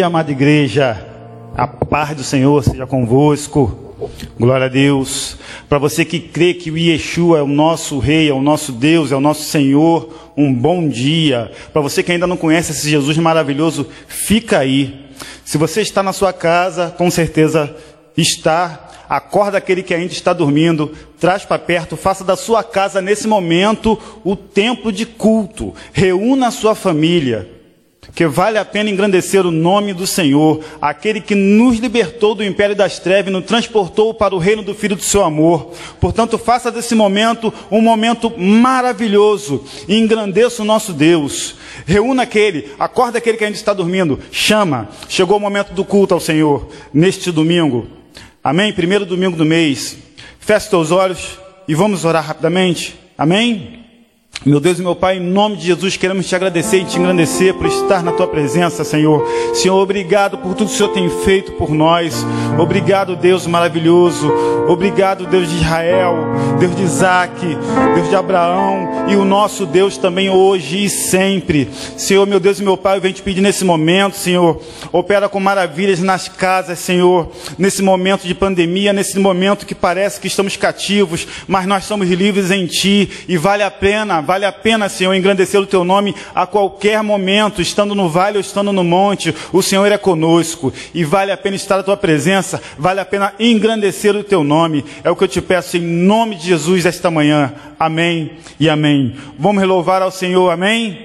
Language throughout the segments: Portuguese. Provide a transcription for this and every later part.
dia, amada igreja. A paz do Senhor seja convosco. Glória a Deus. Para você que crê que o Yeshua é o nosso Rei, é o nosso Deus, é o nosso Senhor, um bom dia. Para você que ainda não conhece esse Jesus maravilhoso, fica aí. Se você está na sua casa, com certeza está. Acorda aquele que ainda está dormindo, traz para perto, faça da sua casa nesse momento o templo de culto. Reúna a sua família que vale a pena engrandecer o nome do Senhor, aquele que nos libertou do império das trevas e nos transportou para o reino do Filho do seu amor. Portanto, faça desse momento um momento maravilhoso e engrandeça o nosso Deus. Reúna aquele, acorda aquele que ainda está dormindo, chama. Chegou o momento do culto ao Senhor neste domingo. Amém? Primeiro domingo do mês. Feche teus olhos e vamos orar rapidamente. Amém? Meu Deus e meu Pai, em nome de Jesus, queremos te agradecer e te engrandecer por estar na tua presença, Senhor. Senhor, obrigado por tudo que o Senhor tem feito por nós. Obrigado, Deus maravilhoso. Obrigado, Deus de Israel, Deus de Isaac, Deus de Abraão e o nosso Deus também hoje e sempre. Senhor, meu Deus e meu Pai, eu venho te pedir nesse momento, Senhor, opera com maravilhas nas casas, Senhor, nesse momento de pandemia, nesse momento que parece que estamos cativos, mas nós somos livres em Ti e vale a pena Vale a pena, Senhor, engrandecer o teu nome a qualquer momento, estando no vale ou estando no monte, o Senhor é conosco. E vale a pena estar na tua presença, vale a pena engrandecer o teu nome. É o que eu te peço em nome de Jesus esta manhã. Amém e amém. Vamos louvar ao Senhor, amém?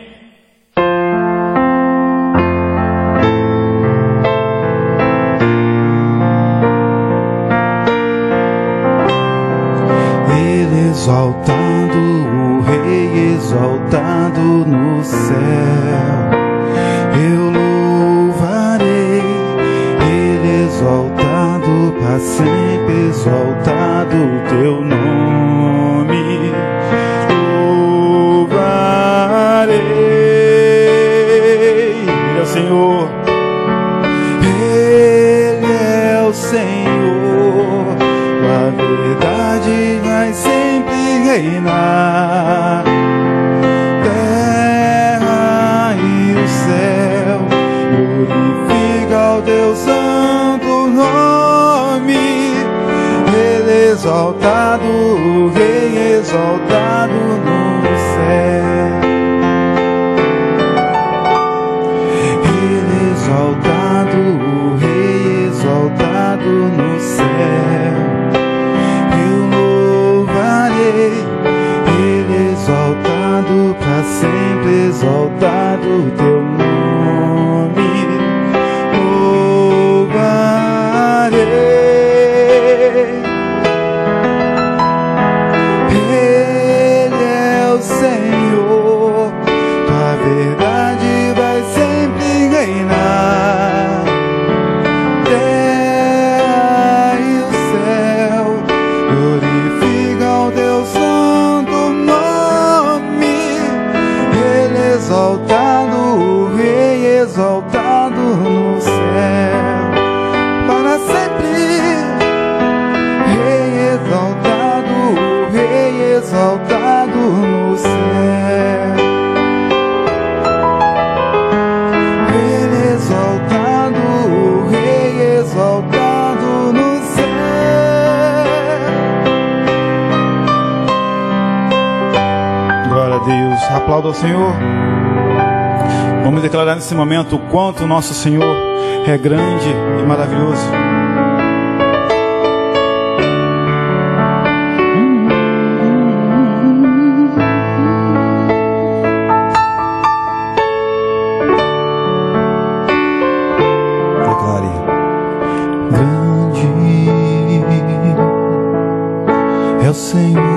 Ele o teu exaltado, o Rei exaltado aplauda ao Senhor. Vamos declarar nesse momento o quanto o nosso Senhor é grande e maravilhoso. Senhor e quem nós temos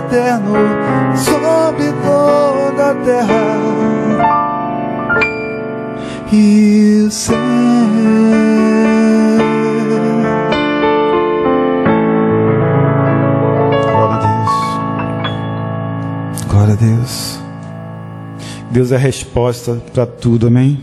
eterno sobre toda a terra e ser. Glória a Deus. Glória a Deus. Deus é a resposta para tudo, amém?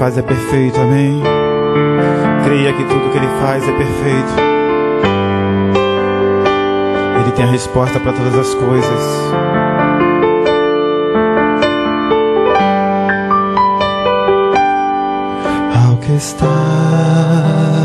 Faz é perfeito, amém? Creia que tudo que Ele faz é perfeito. Ele tem a resposta para todas as coisas. ao que está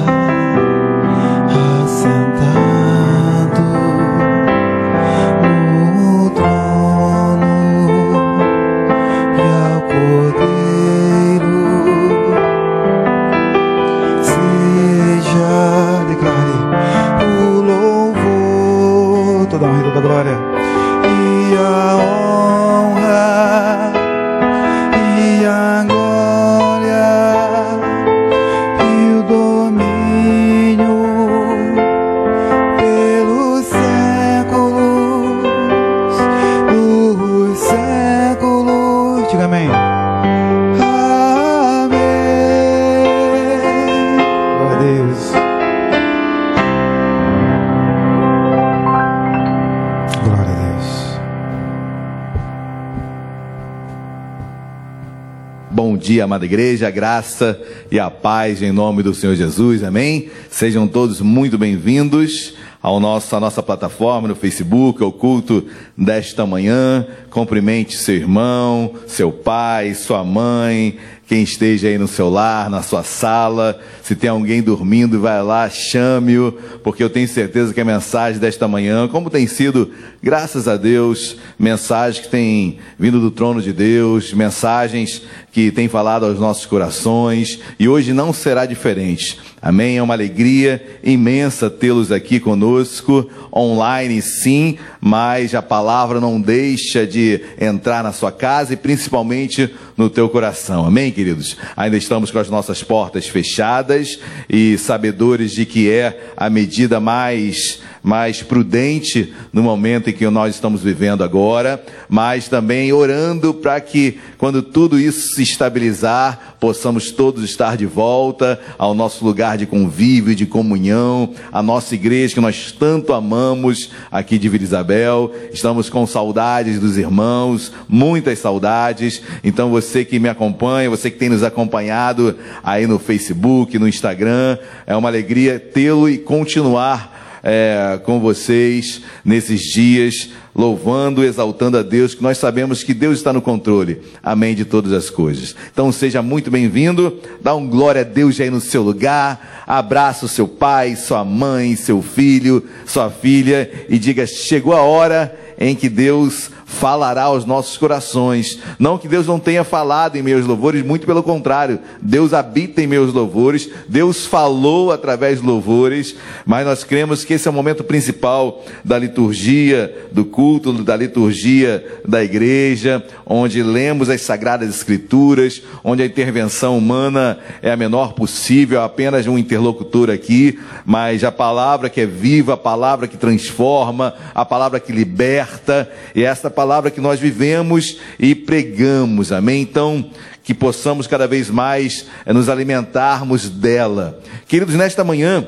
amada igreja, a graça e a paz em nome do Senhor Jesus, amém? Sejam todos muito bem-vindos ao à nossa plataforma no Facebook, ao culto desta manhã. Cumprimente seu irmão, seu pai, sua mãe, quem esteja aí no seu lar, na sua sala. Se tem alguém dormindo, vai lá, chame-o, porque eu tenho certeza que a mensagem desta manhã, como tem sido, graças a Deus, mensagens que têm vindo do trono de Deus, mensagens que têm falado aos nossos corações, e hoje não será diferente. Amém? É uma alegria imensa tê-los aqui conosco, online sim, mas a palavra não deixa de entrar na sua casa e principalmente no teu coração. Amém, queridos? Ainda estamos com as nossas portas fechadas e sabedores de que é a medida mais mais prudente no momento em que nós estamos vivendo agora, mas também orando para que quando tudo isso se estabilizar, possamos todos estar de volta ao nosso lugar de convívio de comunhão, a nossa igreja que nós tanto amamos aqui de Vila Isabel. Estamos com saudades dos irmãos, muitas saudades. Então você que me acompanha, você que tem nos acompanhado aí no Facebook, no Instagram, é uma alegria tê-lo e continuar é, com vocês nesses dias, louvando, exaltando a Deus, que nós sabemos que Deus está no controle, amém, de todas as coisas. Então seja muito bem-vindo, dá um glória a Deus aí no seu lugar, abraça o seu pai, sua mãe, seu filho, sua filha e diga: chegou a hora em que Deus falará aos nossos corações. Não que Deus não tenha falado em meus louvores, muito pelo contrário. Deus habita em meus louvores, Deus falou através de louvores, mas nós cremos que esse é o momento principal da liturgia, do culto, da liturgia da igreja, onde lemos as sagradas escrituras, onde a intervenção humana é a menor possível, apenas um interlocutor aqui, mas a palavra que é viva, a palavra que transforma, a palavra que liberta, e esta palavra que nós vivemos e pregamos, amém? Então, que possamos cada vez mais eh, nos alimentarmos dela. Queridos, nesta manhã,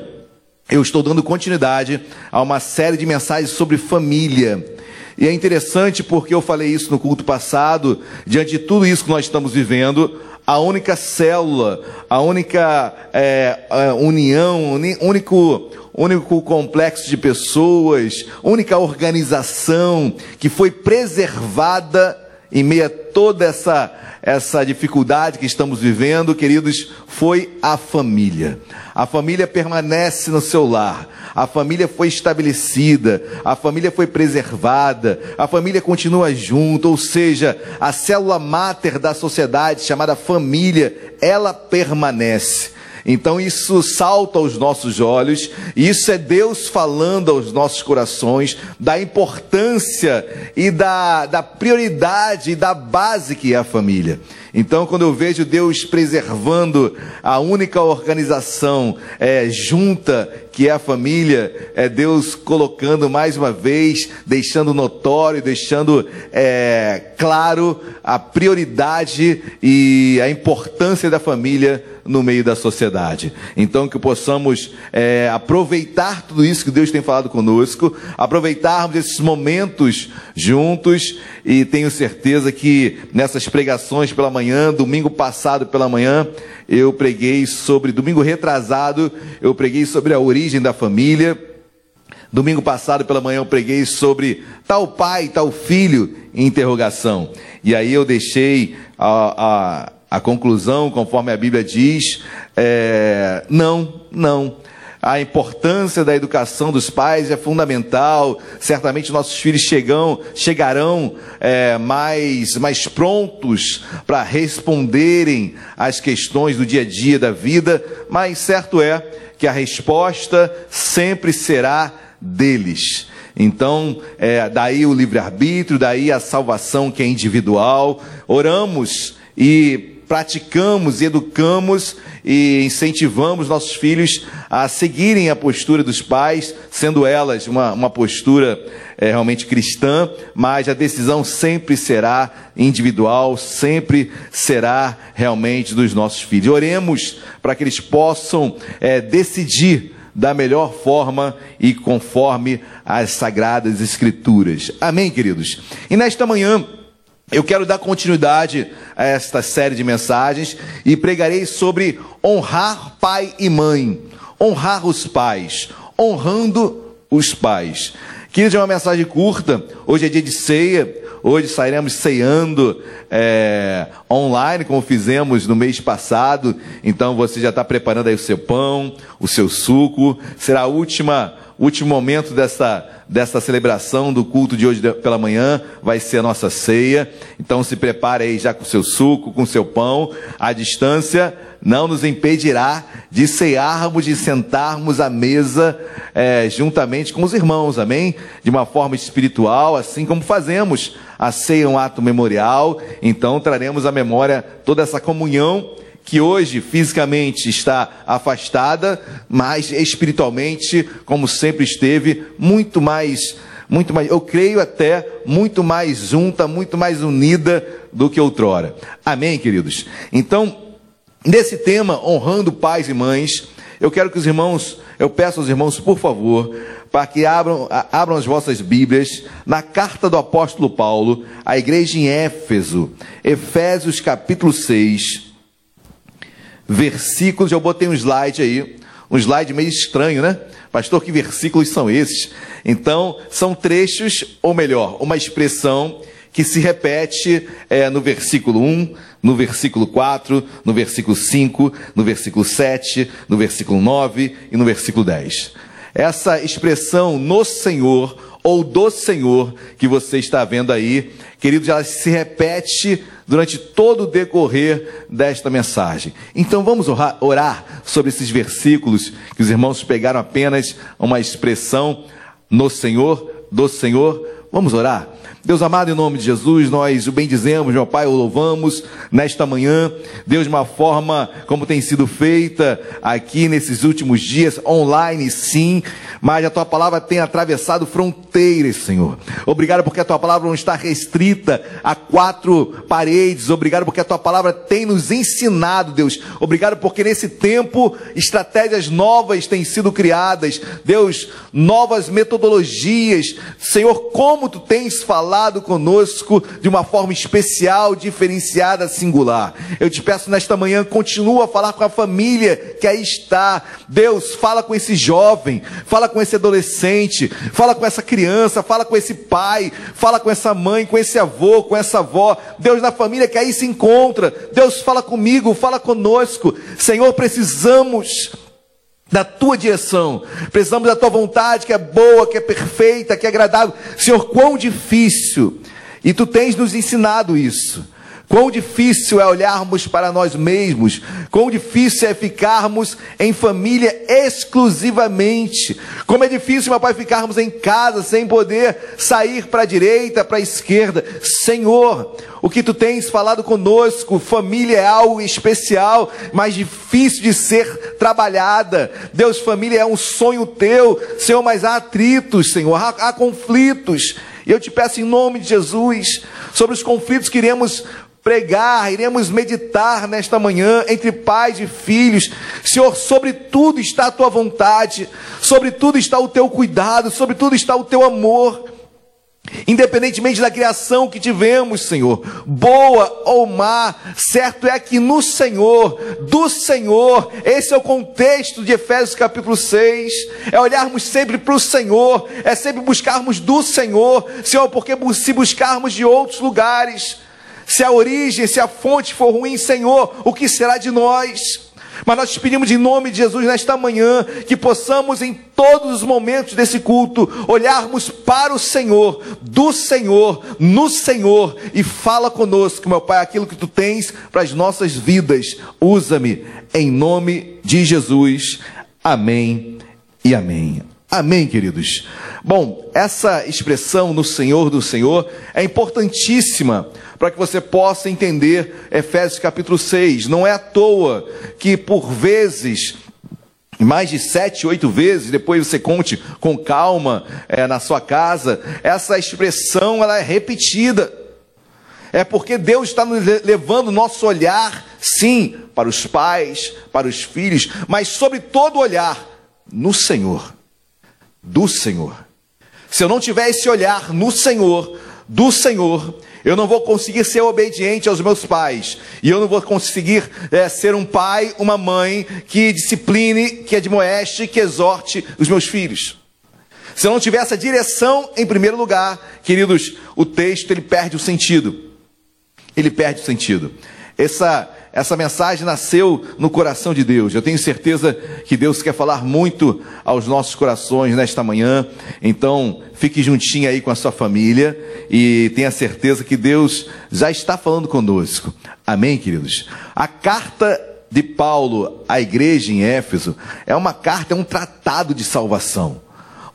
eu estou dando continuidade a uma série de mensagens sobre família. E é interessante porque eu falei isso no culto passado, diante de tudo isso que nós estamos vivendo, a única célula, a única é, a união, uni- único, único complexo de pessoas, única organização que foi preservada em meio a toda essa, essa dificuldade que estamos vivendo, queridos, foi a família. A família permanece no seu lar, a família foi estabelecida, a família foi preservada, a família continua junto, ou seja, a célula máter da sociedade chamada família, ela permanece. Então isso salta aos nossos olhos, isso é Deus falando aos nossos corações da importância e da, da prioridade e da base que é a família. Então, quando eu vejo Deus preservando a única organização é, junta, que é a família, é Deus colocando mais uma vez, deixando notório, deixando é, claro a prioridade e a importância da família no meio da sociedade. Então, que possamos é, aproveitar tudo isso que Deus tem falado conosco, aproveitarmos esses momentos juntos, e tenho certeza que nessas pregações pela manhã, domingo passado pela manhã, eu preguei sobre, domingo retrasado, eu preguei sobre a origem da família. Domingo passado pela manhã eu preguei sobre tal pai, tal filho, interrogação. E aí eu deixei a, a a conclusão, conforme a Bíblia diz, é, não, não. A importância da educação dos pais é fundamental. Certamente nossos filhos chegam, chegarão é, mais, mais prontos para responderem às questões do dia a dia da vida, mas certo é que a resposta sempre será deles. Então, é, daí o livre-arbítrio, daí a salvação que é individual. Oramos e praticamos, educamos e incentivamos nossos filhos a seguirem a postura dos pais, sendo elas uma, uma postura é, realmente cristã, mas a decisão sempre será individual, sempre será realmente dos nossos filhos. Oremos para que eles possam é, decidir da melhor forma e conforme as sagradas escrituras. Amém, queridos? E nesta manhã, eu quero dar continuidade a esta série de mensagens e pregarei sobre honrar pai e mãe, honrar os pais, honrando os pais. Queridos, é uma mensagem curta. Hoje é dia de ceia. Hoje sairemos ceando é, online, como fizemos no mês passado. Então você já está preparando aí o seu pão, o seu suco. Será a última último momento dessa, dessa celebração do culto de hoje pela manhã vai ser a nossa ceia. Então se prepare aí já com seu suco, com seu pão. A distância não nos impedirá de cearmos, de sentarmos à mesa é, juntamente com os irmãos, amém? De uma forma espiritual, assim como fazemos a ceia um ato memorial. Então traremos à memória toda essa comunhão que hoje fisicamente está afastada, mas espiritualmente, como sempre esteve, muito mais, muito mais, eu creio até muito mais junta, muito mais unida do que outrora. Amém, queridos? Então, nesse tema, honrando pais e mães, eu quero que os irmãos, eu peço aos irmãos, por favor, para que abram, abram as vossas Bíblias na carta do apóstolo Paulo à igreja em Éfeso, Efésios capítulo 6 versículos. Eu botei um slide aí, um slide meio estranho, né? Pastor, que versículos são esses? Então, são trechos, ou melhor, uma expressão que se repete é, no versículo 1, no versículo 4, no versículo 5, no versículo 7, no versículo 9 e no versículo 10. Essa expressão no Senhor ou do Senhor que você está vendo aí, queridos, ela se repete durante todo o decorrer desta mensagem. Então vamos orar, orar sobre esses versículos que os irmãos pegaram apenas uma expressão no Senhor, do Senhor. Vamos orar. Deus amado, em nome de Jesus, nós o bendizemos, meu Pai, o louvamos nesta manhã. Deus, de uma forma como tem sido feita aqui nesses últimos dias, online sim, mas a tua palavra tem atravessado fronteiras, Senhor. Obrigado porque a tua palavra não está restrita a quatro paredes. Obrigado porque a tua palavra tem nos ensinado, Deus. Obrigado porque nesse tempo estratégias novas têm sido criadas. Deus, novas metodologias. Senhor, como tu tens falado falado conosco de uma forma especial, diferenciada, singular. Eu te peço nesta manhã, continua a falar com a família que aí está. Deus, fala com esse jovem, fala com esse adolescente, fala com essa criança, fala com esse pai, fala com essa mãe, com esse avô, com essa avó. Deus, na família que aí se encontra. Deus, fala comigo, fala conosco. Senhor, precisamos da tua direção, precisamos da tua vontade que é boa, que é perfeita, que é agradável. Senhor, quão difícil, e tu tens nos ensinado isso. Quão difícil é olharmos para nós mesmos, quão difícil é ficarmos em família exclusivamente. Como é difícil, meu Pai, ficarmos em casa sem poder sair para a direita, para a esquerda. Senhor, o que tu tens falado conosco, família é algo especial, mas difícil de ser trabalhada. Deus, família é um sonho teu, Senhor, mas há atritos, Senhor, há, há conflitos. E eu te peço em nome de Jesus, sobre os conflitos que iremos pregar, iremos meditar nesta manhã entre pais e filhos. Senhor, sobre tudo está a tua vontade, sobre tudo está o teu cuidado, sobre tudo está o teu amor. Independentemente da criação que tivemos, Senhor, boa ou má, certo é que no Senhor, do Senhor, esse é o contexto de Efésios capítulo 6, é olharmos sempre para o Senhor, é sempre buscarmos do Senhor, Senhor, porque se buscarmos de outros lugares, se a origem, se a fonte for ruim, Senhor, o que será de nós? Mas nós te pedimos em nome de Jesus nesta manhã que possamos em todos os momentos desse culto olharmos para o Senhor, do Senhor, no Senhor e fala conosco, meu Pai, aquilo que tu tens para as nossas vidas. Usa-me em nome de Jesus. Amém e amém. Amém, queridos. Bom, essa expressão no Senhor do Senhor é importantíssima para que você possa entender Efésios capítulo 6. Não é à toa que por vezes mais de sete, oito vezes, depois você conte com calma é, na sua casa, essa expressão ela é repetida. É porque Deus está levando nosso olhar, sim, para os pais, para os filhos, mas sobre todo olhar no Senhor, do Senhor. Se eu não tiver esse olhar no Senhor, do Senhor, eu não vou conseguir ser obediente aos meus pais. E eu não vou conseguir é, ser um pai, uma mãe que discipline, que admoeste, que exorte os meus filhos. Se eu não tiver essa direção em primeiro lugar, queridos, o texto ele perde o sentido. Ele perde o sentido. Essa essa mensagem nasceu no coração de Deus. Eu tenho certeza que Deus quer falar muito aos nossos corações nesta manhã. Então, fique juntinho aí com a sua família e tenha certeza que Deus já está falando conosco. Amém, queridos? A carta de Paulo à igreja em Éfeso é uma carta, é um tratado de salvação.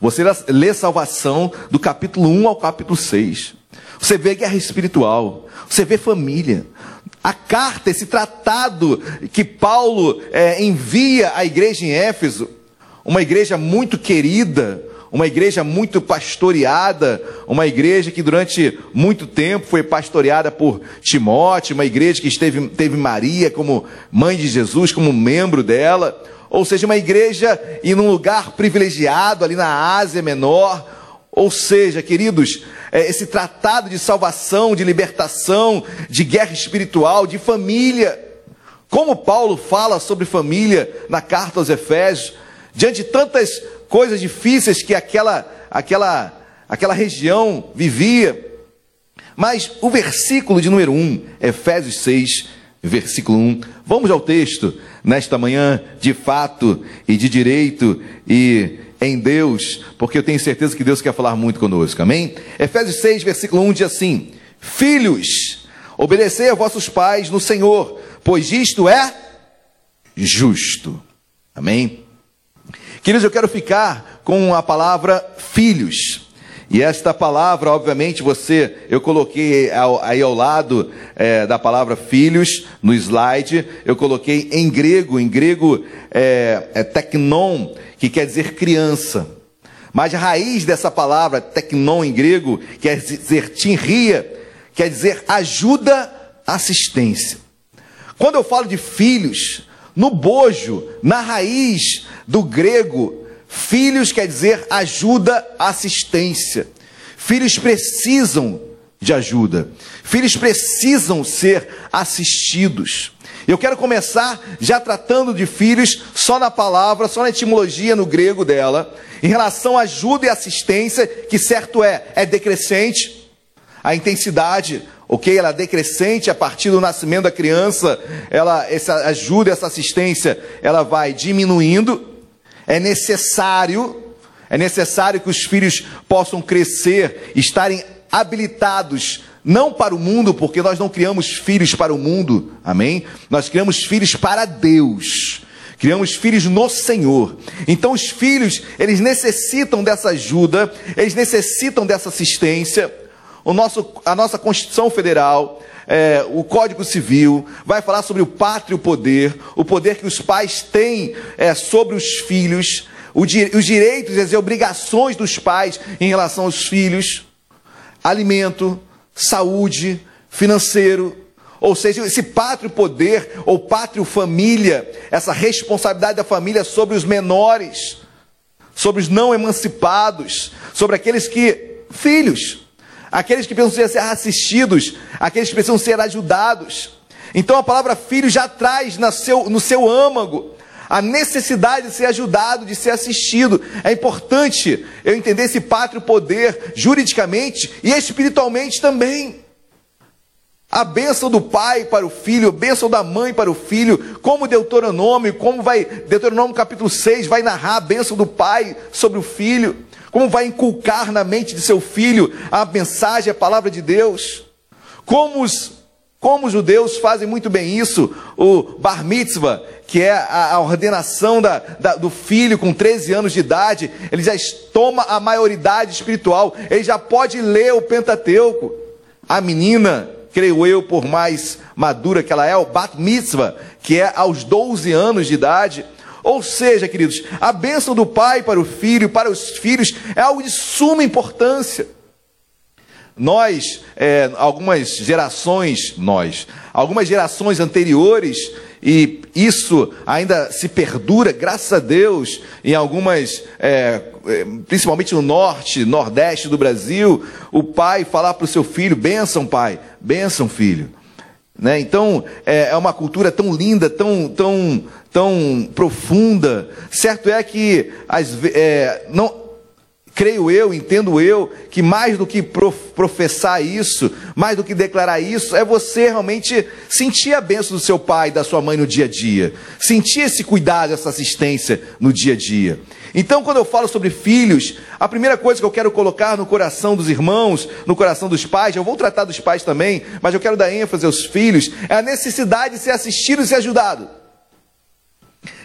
Você lê salvação do capítulo 1 ao capítulo 6. Você vê guerra espiritual, você vê família, a carta, esse tratado que Paulo é, envia à igreja em Éfeso, uma igreja muito querida, uma igreja muito pastoreada, uma igreja que durante muito tempo foi pastoreada por Timóteo, uma igreja que esteve, teve Maria como mãe de Jesus, como membro dela, ou seja, uma igreja em um lugar privilegiado ali na Ásia Menor, ou seja, queridos, é, esse tratado de salvação, de libertação, de guerra espiritual, de família. Como Paulo fala sobre família na carta aos Efésios, diante de tantas coisas difíceis que aquela, aquela, aquela região vivia. Mas o versículo de número 1, Efésios 6, versículo 1. Vamos ao texto nesta manhã, de fato e de direito e em Deus, porque eu tenho certeza que Deus quer falar muito conosco, amém? Efésios 6, versículo 1 diz assim: Filhos, obedecei a vossos pais no Senhor, pois isto é justo, amém? Queridos, eu quero ficar com a palavra filhos. E esta palavra, obviamente, você, eu coloquei aí ao lado é, da palavra filhos no slide, eu coloquei em grego, em grego é, é que quer dizer criança. Mas a raiz dessa palavra, teknon em grego, quer dizer tinria, quer dizer ajuda, assistência. Quando eu falo de filhos, no bojo, na raiz do grego, filhos quer dizer ajuda, assistência. Filhos precisam de ajuda. Filhos precisam ser assistidos. Eu quero começar já tratando de filhos só na palavra, só na etimologia no grego dela, em relação à ajuda e assistência, que certo é, é decrescente, a intensidade, ok? Ela é decrescente a partir do nascimento da criança, ela, essa ajuda, essa assistência, ela vai diminuindo. É necessário, é necessário que os filhos possam crescer, estarem habilitados não para o mundo, porque nós não criamos filhos para o mundo, amém? Nós criamos filhos para Deus. Criamos filhos no Senhor. Então os filhos, eles necessitam dessa ajuda, eles necessitam dessa assistência. O nosso, a nossa Constituição Federal, é, o Código Civil, vai falar sobre o pátrio poder, o poder que os pais têm é, sobre os filhos, o, os direitos e as obrigações dos pais em relação aos filhos, alimento, saúde, financeiro, ou seja, esse pátrio poder ou pátrio família, essa responsabilidade da família sobre os menores, sobre os não emancipados, sobre aqueles que, filhos, aqueles que precisam ser assistidos, aqueles que precisam ser ajudados. Então a palavra filho já traz no seu, no seu âmago a necessidade de ser ajudado, de ser assistido. É importante eu entender esse pátrio poder juridicamente e espiritualmente também. A bênção do pai para o filho, a bênção da mãe para o filho, como Deuteronômio, como vai, Deuteronômio capítulo 6 vai narrar a bênção do pai sobre o filho, como vai inculcar na mente de seu filho a mensagem, a palavra de Deus. Como os, como os judeus fazem muito bem isso, o bar mitzvah, que é a, ordenação da, da, do filho com 13 anos de idade, ele já toma a maioridade espiritual, ele já pode ler o Pentateuco. A menina, creio eu, por mais madura que ela é, o Bat Mitzvah, que é aos 12 anos de idade. Ou seja, queridos, a bênção do pai para o filho, para os filhos, é algo de suma importância. Nós, é, algumas gerações, nós, algumas gerações anteriores, e isso ainda se perdura, graças a Deus, em algumas, é, é principalmente no norte, nordeste do Brasil, o pai falar para o seu filho: benção, pai, benção, filho. Né? Então, é, é uma cultura tão linda, tão, tão, tão profunda. Certo é que as, é, não, creio eu, entendo eu, que mais do que professar isso, mais do que declarar isso, é você realmente sentir a bênção do seu pai e da sua mãe no dia a dia. Sentir esse cuidado, essa assistência no dia a dia. Então, quando eu falo sobre filhos, a primeira coisa que eu quero colocar no coração dos irmãos, no coração dos pais, eu vou tratar dos pais também, mas eu quero dar ênfase aos filhos, é a necessidade de ser assistido e ser ajudado.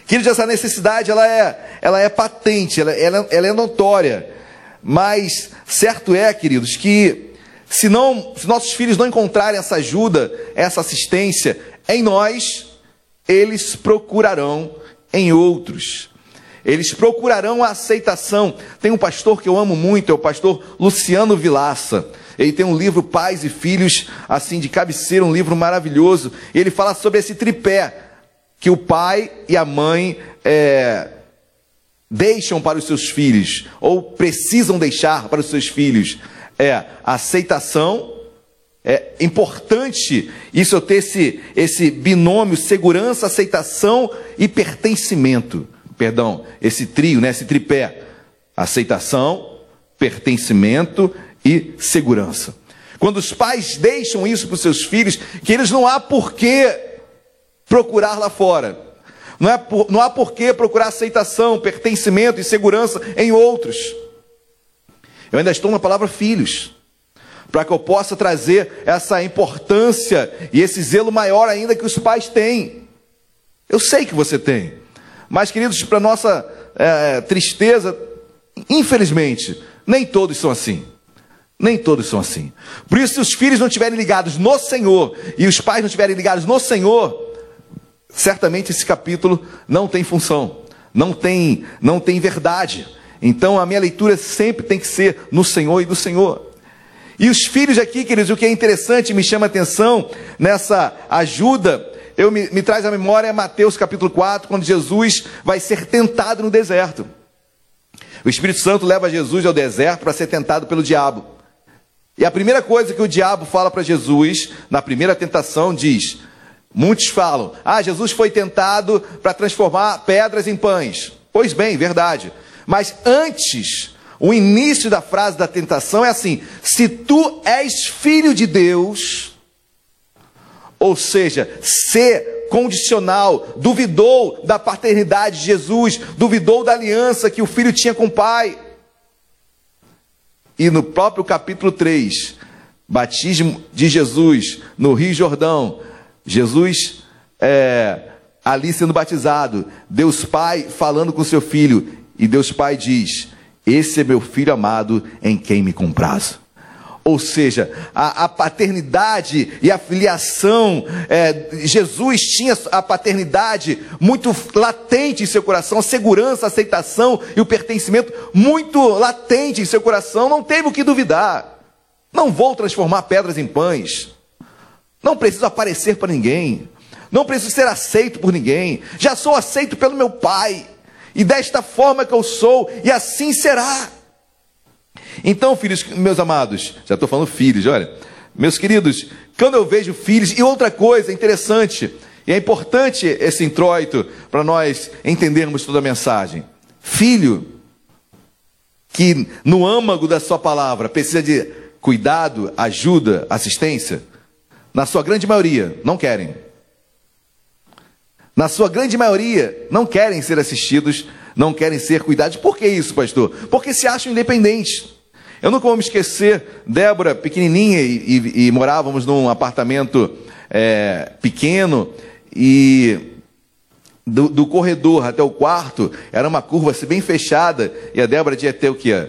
Queridos, essa necessidade ela é, ela é patente, ela, ela, ela é notória. Mas certo é, queridos, que se, não, se nossos filhos não encontrarem essa ajuda, essa assistência em nós, eles procurarão em outros. Eles procurarão a aceitação. Tem um pastor que eu amo muito, é o pastor Luciano Vilaça. Ele tem um livro Pais e Filhos, assim, de cabeceira, um livro maravilhoso. Ele fala sobre esse tripé que o pai e a mãe é, deixam para os seus filhos, ou precisam deixar para os seus filhos, é aceitação. É importante isso eu ter esse, esse binômio segurança, aceitação e pertencimento. Perdão, esse trio, né, esse tripé. Aceitação, pertencimento e segurança. Quando os pais deixam isso para os seus filhos, que eles não há por que procurar lá fora. Não, é por, não há por que procurar aceitação, pertencimento e segurança em outros. Eu ainda estou na palavra filhos, para que eu possa trazer essa importância e esse zelo maior ainda que os pais têm. Eu sei que você tem, mas queridos, para nossa é, tristeza, infelizmente, nem todos são assim. Nem todos são assim. Por isso, se os filhos não estiverem ligados no Senhor e os pais não estiverem ligados no Senhor, certamente esse capítulo não tem função, não tem, não tem verdade. Então a minha leitura sempre tem que ser no Senhor e do Senhor. E os filhos aqui, queridos, o que é interessante, me chama a atenção nessa ajuda, eu me, me traz à memória Mateus capítulo 4, quando Jesus vai ser tentado no deserto. O Espírito Santo leva Jesus ao deserto para ser tentado pelo diabo. E a primeira coisa que o diabo fala para Jesus, na primeira tentação, diz: muitos falam, ah, Jesus foi tentado para transformar pedras em pães. Pois bem, verdade. Mas antes, o início da frase da tentação é assim: se tu és filho de Deus, ou seja, ser condicional, duvidou da paternidade de Jesus, duvidou da aliança que o filho tinha com o pai. E no próprio capítulo 3, batismo de Jesus no Rio Jordão, Jesus é, ali sendo batizado, Deus Pai falando com seu filho, e Deus Pai diz: Esse é meu filho amado em quem me comprazo. Ou seja, a, a, paternidade e a filiação, é, Jesus tinha a paternidade muito latente em seu coração, a segurança, a aceitação e o pertencimento muito latente em seu coração, não teve o que duvidar. Não vou transformar pedras em pães, não preciso aparecer para ninguém, não preciso ser aceito por ninguém, já sou aceito pelo meu Pai, e desta forma que eu sou, e assim será. Então, filhos, meus amados, já estou falando filhos, olha, meus queridos, quando eu vejo filhos, e outra coisa interessante, e é importante esse introito para nós entendermos toda a mensagem: filho, que no âmago da sua palavra precisa de cuidado, ajuda, assistência, na sua grande maioria, não querem. Na sua grande maioria, não querem ser assistidos, não querem ser cuidados. Por que isso, pastor? Porque se acham independentes. Eu nunca vou me esquecer, Débora, pequenininha, e, e, e morávamos num apartamento é, pequeno, e do, do, corredor até o quarto era uma curva assim, bem fechada, e a Débora tinha até o que? É,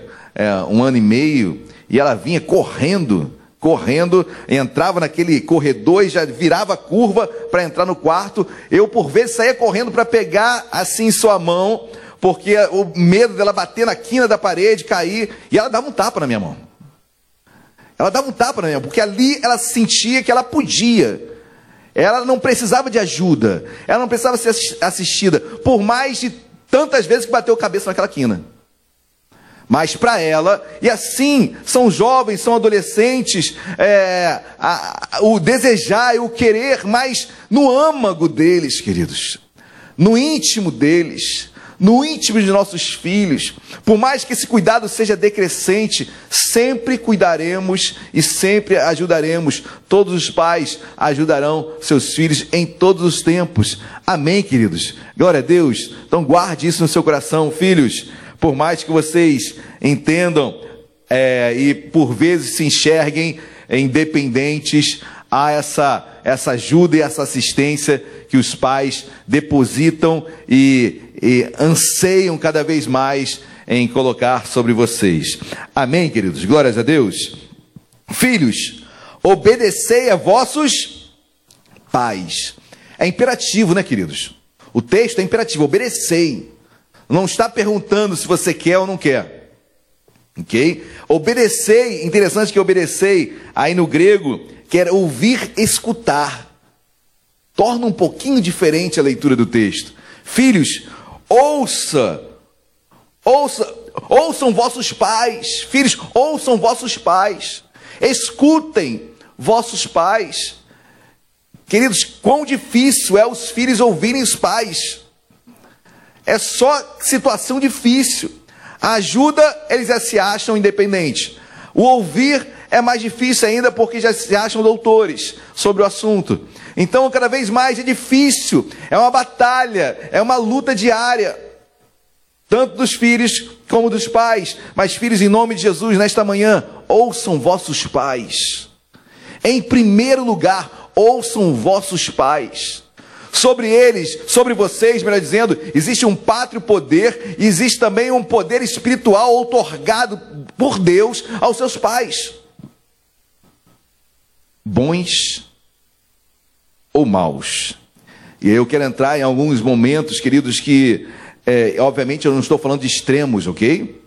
um ano e meio, e ela vinha correndo, correndo, entrava naquele corredor e já virava curva para entrar no quarto. Eu, por vezes, saía correndo para pegar assim sua mão porque o medo dela bater na quina da parede, cair, e ela dava um tapa na minha mão. Ela dava um tapa na minha mão, porque ali ela sentia que ela podia. Ela não precisava de ajuda, ela não precisava ser assistida, por mais de tantas vezes que bateu a cabeça naquela quina. Mas para ela, e assim são jovens, são adolescentes, é, a, a, o desejar e o querer, mas no âmago deles, queridos, no íntimo deles, no íntimo de nossos filhos, por mais que esse cuidado seja decrescente, sempre cuidaremos e sempre ajudaremos. Todos os pais ajudarão seus filhos em todos os tempos. Amém, queridos? Glória a Deus. Então guarde isso no seu coração, filhos. Por mais que vocês entendam é, e por vezes se enxerguem independentes, há essa, essa ajuda e essa assistência que os pais depositam e, e anseiam cada vez mais em colocar sobre vocês. Amém, queridos? Glórias a Deus. Filhos, obedecei a vossos pais. É imperativo, né, queridos? O texto é imperativo, obedecei. Não está perguntando se você quer ou não quer. Ok? Obedecei, interessante que obedecei, aí no grego, quer ouvir, escutar torna um pouquinho diferente a leitura do texto. Filhos, ouça, ouça, ouçam vossos pais. Filhos, ouçam vossos pais. Escutem vossos pais. Queridos, quão difícil é os filhos ouvirem os pais. É só situação difícil. A ajuda, eles já se acham independentes. O ouvir é mais difícil ainda porque já se acham doutores sobre o assunto. Então, cada vez mais é difícil, é uma batalha, é uma luta diária, tanto dos filhos como dos pais. Mas, filhos, em nome de Jesus, nesta manhã, ouçam vossos pais. Em primeiro lugar, ouçam vossos pais. Sobre eles, sobre vocês, melhor dizendo, existe um pátrio poder, e existe também um poder espiritual outorgado por Deus aos seus pais. Bons ou maus. E eu quero entrar em alguns momentos, queridos, que, é, obviamente, eu não estou falando de extremos, ok?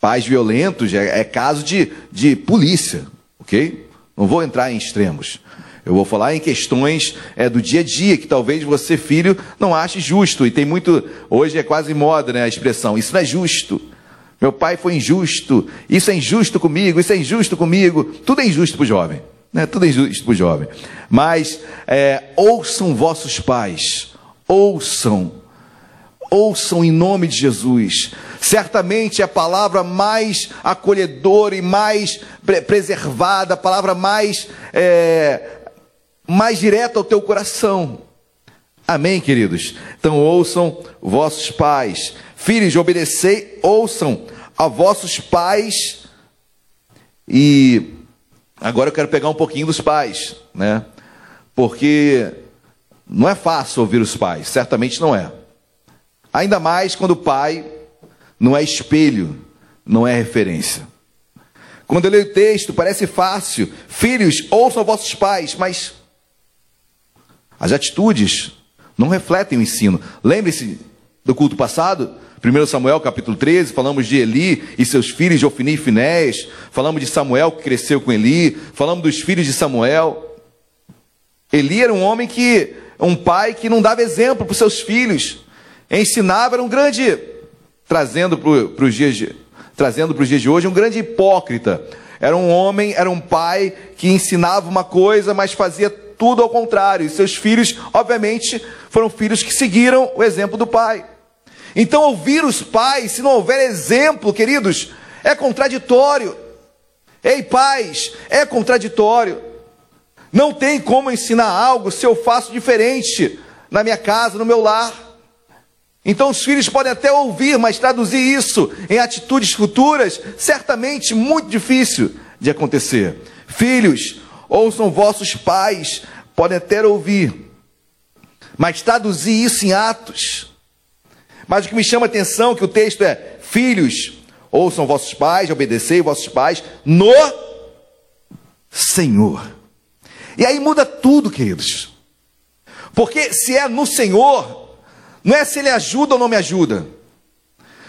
Pais violentos é, é caso de, de polícia, ok? Não vou entrar em extremos. Eu vou falar em questões é, do dia a dia que talvez você, filho, não ache justo. E tem muito. Hoje é quase moda né, a expressão: isso não é justo. Meu pai foi injusto. Isso é injusto comigo. Isso é injusto comigo. Tudo é injusto para o jovem. Né? Tudo é injusto para o jovem. Mas é, ouçam vossos pais. Ouçam. Ouçam em nome de Jesus. Certamente a palavra mais acolhedora e mais pre preservada, a palavra mais, é, mais direta ao teu coração. Amém, queridos? Então ouçam vossos pais. Filhos, obedecei, ouçam a vossos pais. E agora eu quero pegar um pouquinho dos pais, né? Porque não é fácil ouvir os pais, certamente não é. Ainda mais quando o pai não é espelho, não é referência. Quando eu leio o texto, parece fácil. Filhos, ouçam vossos pais, mas as atitudes não refletem o ensino. Lembre-se do culto passado, 1 Samuel capítulo 13, falamos de Eli e seus filhos de Ofni e Finés, falamos de Samuel que cresceu com Eli, falamos dos filhos de Samuel. Eli era um homem que, um pai que não dava exemplo para os seus filhos, ensinava, era um grande, trazendo para os dias de, trazendo para os dias de hoje, um grande hipócrita. Era um homem, era um pai que ensinava uma coisa, mas fazia tudo ao contrário. E seus filhos, obviamente, foram filhos que seguiram o exemplo do pai. Então, ouvir os pais, se não houver exemplo, queridos, é contraditório. Ei, pais, é contraditório. Não tem como ensinar algo se eu faço diferente na minha casa, no meu lar. Então, os filhos podem até ouvir, mas traduzir isso em atitudes futuras, certamente muito difícil de acontecer. Filhos, ouçam vossos pais, podem até ouvir, mas traduzir isso em atos mas o que me chama a atenção é que o texto é: Filhos, ouçam vossos pais, obedecei vossos pais no Senhor. E aí muda tudo, queridos. Porque se é no Senhor, não é se ele ajuda ou não me ajuda.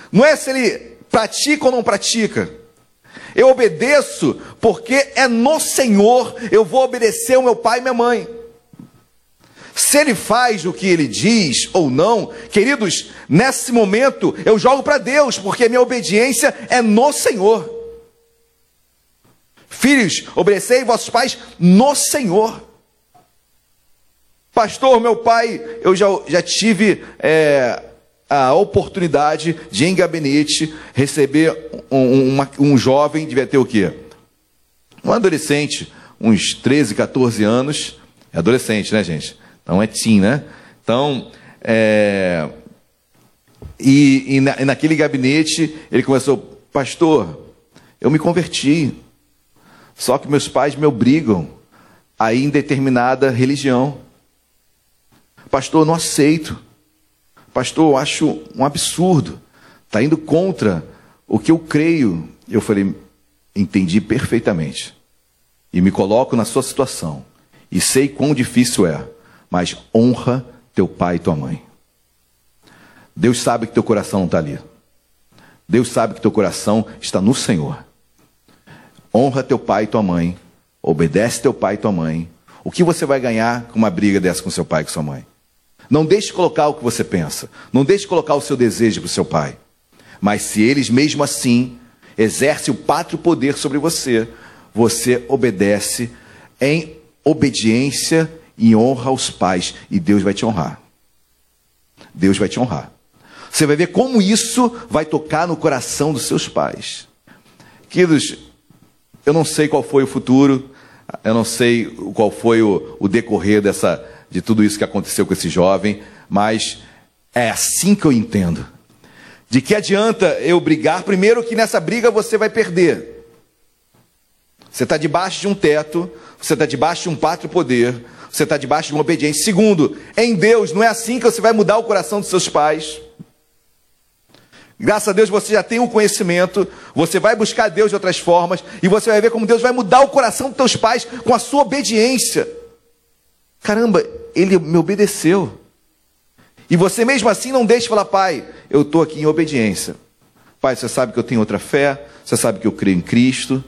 Não é se ele pratica ou não pratica. Eu obedeço porque é no Senhor eu vou obedecer o meu pai e minha mãe. Se ele faz o que ele diz ou não, queridos, nesse momento eu jogo para Deus, porque minha obediência é no Senhor. Filhos, obedecei vossos pais no Senhor. Pastor, meu pai, eu já, já tive é, a oportunidade de, em gabinete, receber um, uma, um jovem, devia ter o quê? Um adolescente, uns 13, 14 anos. É adolescente, né, gente? Então é teen, né? Então, é... e, e, na, e naquele gabinete ele começou, pastor, eu me converti, só que meus pais me obrigam a ir em determinada religião. Pastor, eu não aceito. Pastor, eu acho um absurdo. Está indo contra o que eu creio. Eu falei, entendi perfeitamente. E me coloco na sua situação. E sei quão difícil é mas honra teu pai e tua mãe. Deus sabe que teu coração não está ali. Deus sabe que teu coração está no Senhor. Honra teu pai e tua mãe. Obedece teu pai e tua mãe. O que você vai ganhar com uma briga dessa com seu pai e com sua mãe? Não deixe colocar o que você pensa. Não deixe colocar o seu desejo para o seu pai. Mas se eles mesmo assim exercem o pátrio poder sobre você, você obedece em obediência e honra os pais, e Deus vai te honrar. Deus vai te honrar. Você vai ver como isso vai tocar no coração dos seus pais. Queridos, eu não sei qual foi o futuro, eu não sei qual foi o, o decorrer dessa, de tudo isso que aconteceu com esse jovem, mas é assim que eu entendo. De que adianta eu brigar? Primeiro, que nessa briga você vai perder. Você está debaixo de um teto, você está debaixo de um pátrio poder, você está debaixo de uma obediência. Segundo, em Deus, não é assim que você vai mudar o coração dos seus pais. Graças a Deus você já tem um conhecimento, você vai buscar Deus de outras formas, e você vai ver como Deus vai mudar o coração dos teus pais com a sua obediência. Caramba, ele me obedeceu. E você mesmo assim não deixe falar, pai, eu estou aqui em obediência. Pai, você sabe que eu tenho outra fé, você sabe que eu creio em Cristo,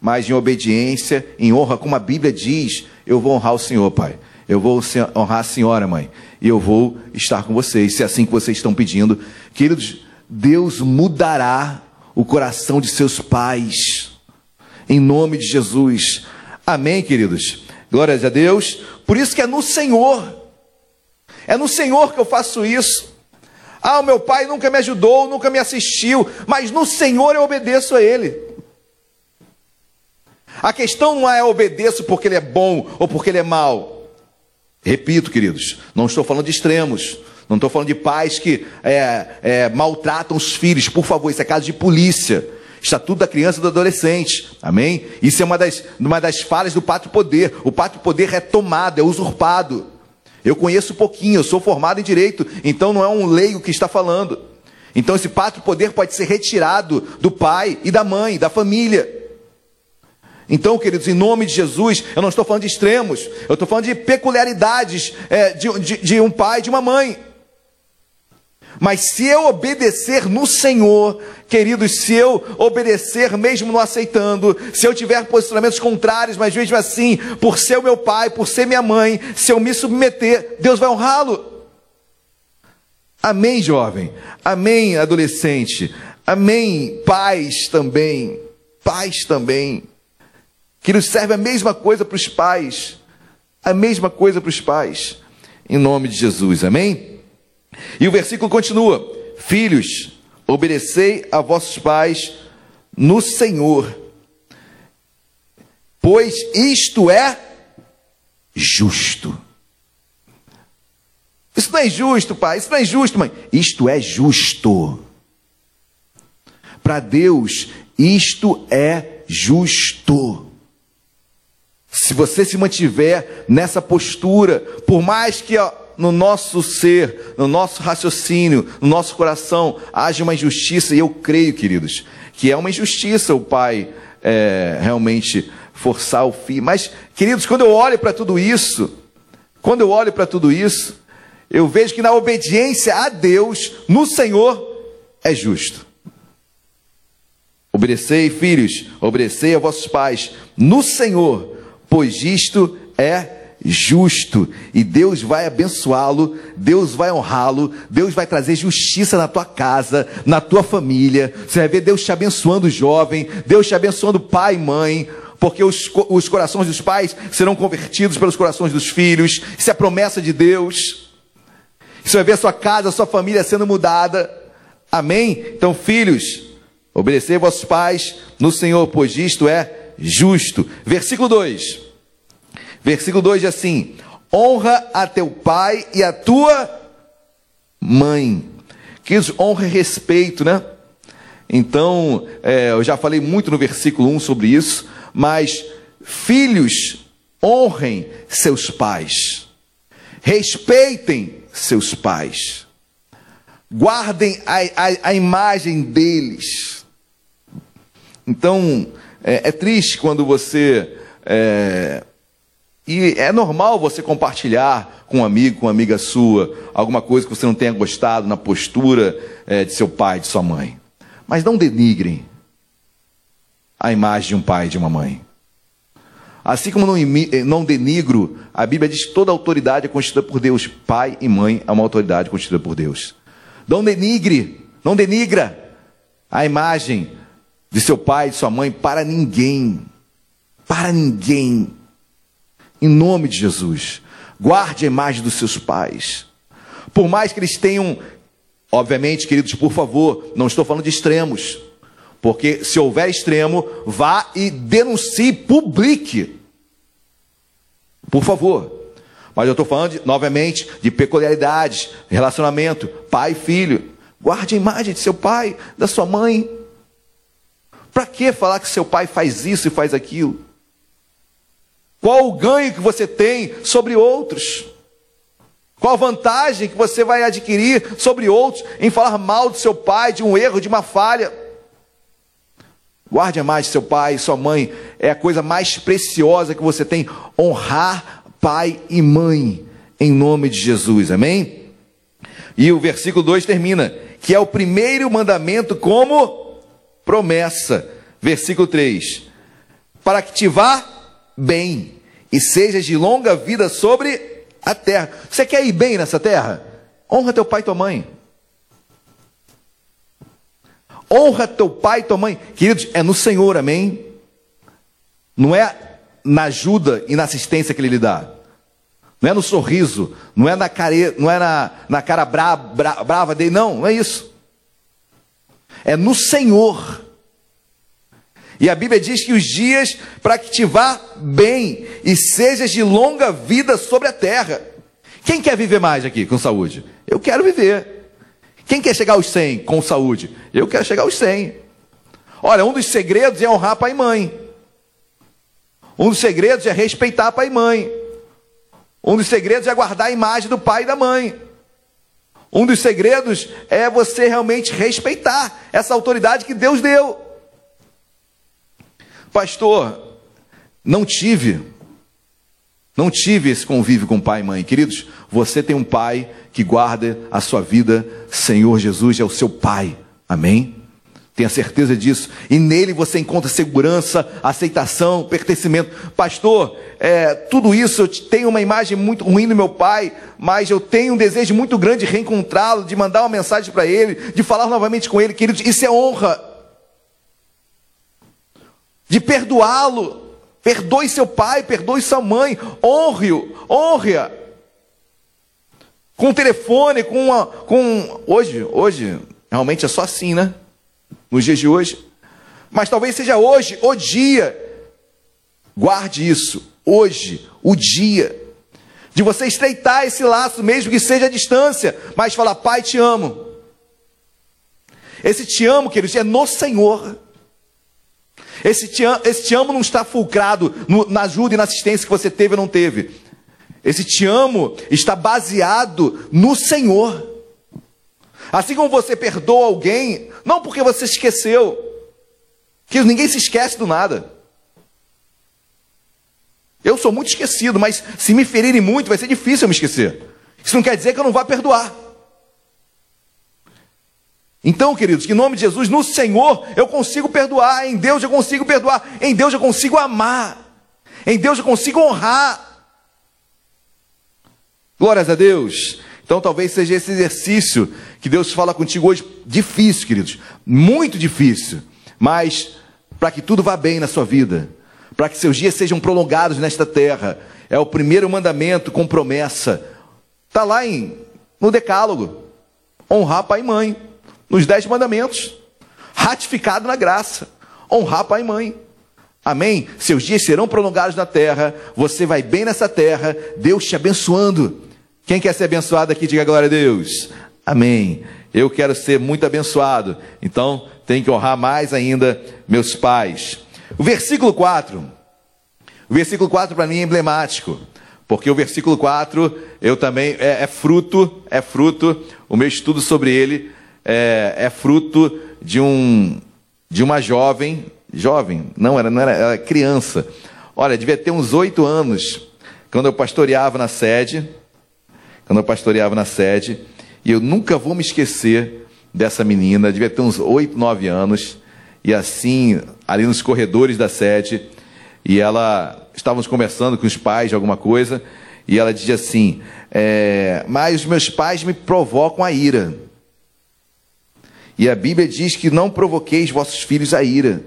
mas em obediência, em honra, como a Bíblia diz, eu vou honrar o Senhor, Pai. Eu vou honrar a senhora, mãe. E eu vou estar com vocês, se é assim que vocês estão pedindo. Queridos, Deus mudará o coração de seus pais. Em nome de Jesus. Amém, queridos? Glórias a Deus. Por isso que é no Senhor. É no Senhor que eu faço isso. Ah, o meu pai nunca me ajudou, nunca me assistiu, mas no Senhor eu obedeço a Ele. A questão não é obedeço porque Ele é bom ou porque Ele é mau. Repito, queridos, não estou falando de extremos. Não estou falando de pais que é, é, maltratam os filhos. Por favor, isso é caso de polícia. Estatuto da criança e do adolescente. Amém? Isso é uma das, uma das falhas do pátrio poder. O pátrio poder é tomado, é usurpado. Eu conheço pouquinho, eu sou formado em direito, então não é um leigo que está falando. Então esse pátrio poder pode ser retirado do pai e da mãe, da família. Então, queridos, em nome de Jesus, eu não estou falando de extremos, eu estou falando de peculiaridades é, de, de, de um pai e de uma mãe. Mas se eu obedecer no Senhor, queridos, se eu obedecer mesmo não aceitando, se eu tiver posicionamentos contrários, mas mesmo assim, por ser o meu pai, por ser minha mãe, se eu me submeter, Deus vai honrá-lo. Amém, jovem. Amém, adolescente. Amém, pais também. Pais também. Que nos serve a mesma coisa para os pais. A mesma coisa para os pais. Em nome de Jesus. Amém? E o versículo continua: Filhos, obedecei a vossos pais no Senhor, pois isto é justo. Isso não é justo, pai. Isso não é justo, mãe. Isto é justo. Para Deus, isto é justo. Se você se mantiver nessa postura, por mais que ó, no nosso ser, no nosso raciocínio, no nosso coração, haja uma injustiça, e eu creio, queridos, que é uma injustiça o pai é, realmente forçar o filho. Mas, queridos, quando eu olho para tudo isso, quando eu olho para tudo isso, eu vejo que na obediência a Deus, no Senhor, é justo. Obedecei, filhos, obedecei a vossos pais, no Senhor, pois isto é justo, e Deus vai abençoá-lo, Deus vai honrá-lo, Deus vai trazer justiça na tua casa, na tua família. Você vai ver Deus te abençoando jovem, Deus te abençoando pai e mãe, porque os, os corações dos pais serão convertidos pelos corações dos filhos. Isso é promessa de Deus. Você vai ver a sua casa, a sua família sendo mudada. Amém? Então, filhos, obedecer vossos pais no Senhor, pois isto é justo. Versículo 2. Versículo 2 diz assim: honra a teu pai e a tua mãe. Que honra e respeito, né? Então, é, eu já falei muito no versículo 1 sobre isso, mas filhos, honrem seus pais, respeitem seus pais, guardem a, a, a imagem deles. Então, é, é, triste quando você é, e é normal você compartilhar com um amigo, com uma amiga sua, alguma coisa que você não tenha gostado na postura é, de seu pai, de sua mãe. Mas não denigrem a imagem de um pai e de uma mãe. Assim como não, eh, não denigro, a Bíblia diz que toda autoridade é constituída por Deus. Pai e mãe é uma autoridade constituída por Deus. Não denigre, não denigra a imagem de seu pai de sua mãe para ninguém. Para ninguém. Em nome de Jesus. Guarde a imagem dos seus pais. Por mais que eles tenham, obviamente, queridos, por favor, não estou falando de extremos. Porque se houver extremo, vá e denuncie, publique. Por favor. Mas eu estou falando, de, novamente, de peculiaridades, relacionamento, pai e filho. Guarde a imagem de seu pai, da sua mãe. Para que falar que seu pai faz isso e faz aquilo? Qual o ganho que você tem sobre outros? Qual a vantagem que você vai adquirir sobre outros em falar mal do seu pai, de um erro, de uma falha? Guarde a mais seu pai e sua mãe, é a coisa mais preciosa que você tem. Honrar pai e mãe, em nome de Jesus, amém? E o versículo 2 termina: que é o primeiro mandamento como promessa. Versículo 3: para que te vá bem e sejas de longa vida sobre a terra. Você quer ir bem nessa terra? Honra teu pai e tua mãe. Honra teu pai e tua mãe. Queridos, é no Senhor, amém? Não é na ajuda e na assistência que ele lhe dá. Não é no sorriso, não é na, care, não é na, na cara bra, bra, brava dele, não, não é isso. É no Senhor. E a Bíblia diz que os dias para que te vá bem e sejas de longa vida sobre a terra. Quem quer viver mais aqui com saúde? Eu quero viver. Quem quer chegar aos 100 com saúde? Eu quero chegar aos 100. Olha, um dos segredos é honrar pai e mãe. Um dos segredos é respeitar pai e mãe. Um dos segredos é guardar a imagem do pai e da mãe. Um dos segredos é você realmente respeitar essa autoridade que Deus deu. Pastor, não tive, não tive esse convívio com pai e mãe. Queridos, você tem um pai que guarda a sua vida, Senhor Jesus é o seu pai. Amém? Tenha certeza disso. E nele você encontra segurança, aceitação, pertencimento. Pastor, é, tudo isso eu tenho uma imagem muito ruim do meu pai, mas eu tenho um desejo muito grande de reencontrá-lo, de mandar uma mensagem para ele, de falar novamente com ele, querido. Isso é honra. De perdoá-lo. Perdoe seu pai, perdoe sua mãe. Honre-o, honre-a. Com o telefone, com, uma, com. Hoje, hoje, realmente é só assim, né? nos dias de hoje. Mas talvez seja hoje o dia. Guarde isso. Hoje, o dia. De você estreitar esse laço, mesmo que seja a distância. Mas falar, Pai, te amo. Esse te amo, queridos, é no Senhor. Esse te, esse te amo não está fulcrado no, na ajuda e na assistência que você teve ou não teve. Esse te amo está baseado no Senhor. Assim como você perdoa alguém, não porque você esqueceu, que ninguém se esquece do nada. Eu sou muito esquecido, mas se me ferirem muito, vai ser difícil eu me esquecer. Isso não quer dizer que eu não vá perdoar. Então, queridos, que em nome de Jesus, no Senhor eu consigo perdoar, em Deus eu consigo perdoar, em Deus eu consigo amar, em Deus eu consigo honrar. Glórias a Deus. Então talvez seja esse exercício que Deus fala contigo hoje, difícil, queridos, muito difícil, mas para que tudo vá bem na sua vida, para que seus dias sejam prolongados nesta terra, é o primeiro mandamento com promessa. Está lá em, no Decálogo, honrar pai e mãe, nos dez mandamentos, ratificado na graça, honrar pai e mãe. Amém? Seus dias serão prolongados na terra, você vai bem nessa terra, Deus te abençoando. Quem quer ser abençoado aqui, diga glória a Deus. Amém. Eu quero ser muito abençoado. Então, tenho que honrar mais ainda meus pais. O versículo 4. O versículo 4 para mim é emblemático. Porque o versículo 4, eu também, é, é fruto, é fruto, o meu estudo sobre ele é, é fruto de um, de uma jovem, jovem, não era, não era, era criança. Olha, devia ter uns oito anos, quando eu pastoreava na sede, quando eu pastoreava na sede, e eu nunca vou me esquecer dessa menina, devia ter uns 8, 9 anos, e assim, ali nos corredores da sede, e ela, estávamos conversando com os pais de alguma coisa, e ela dizia assim: é, Mas os meus pais me provocam a ira. E a Bíblia diz que não provoqueis vossos filhos a ira.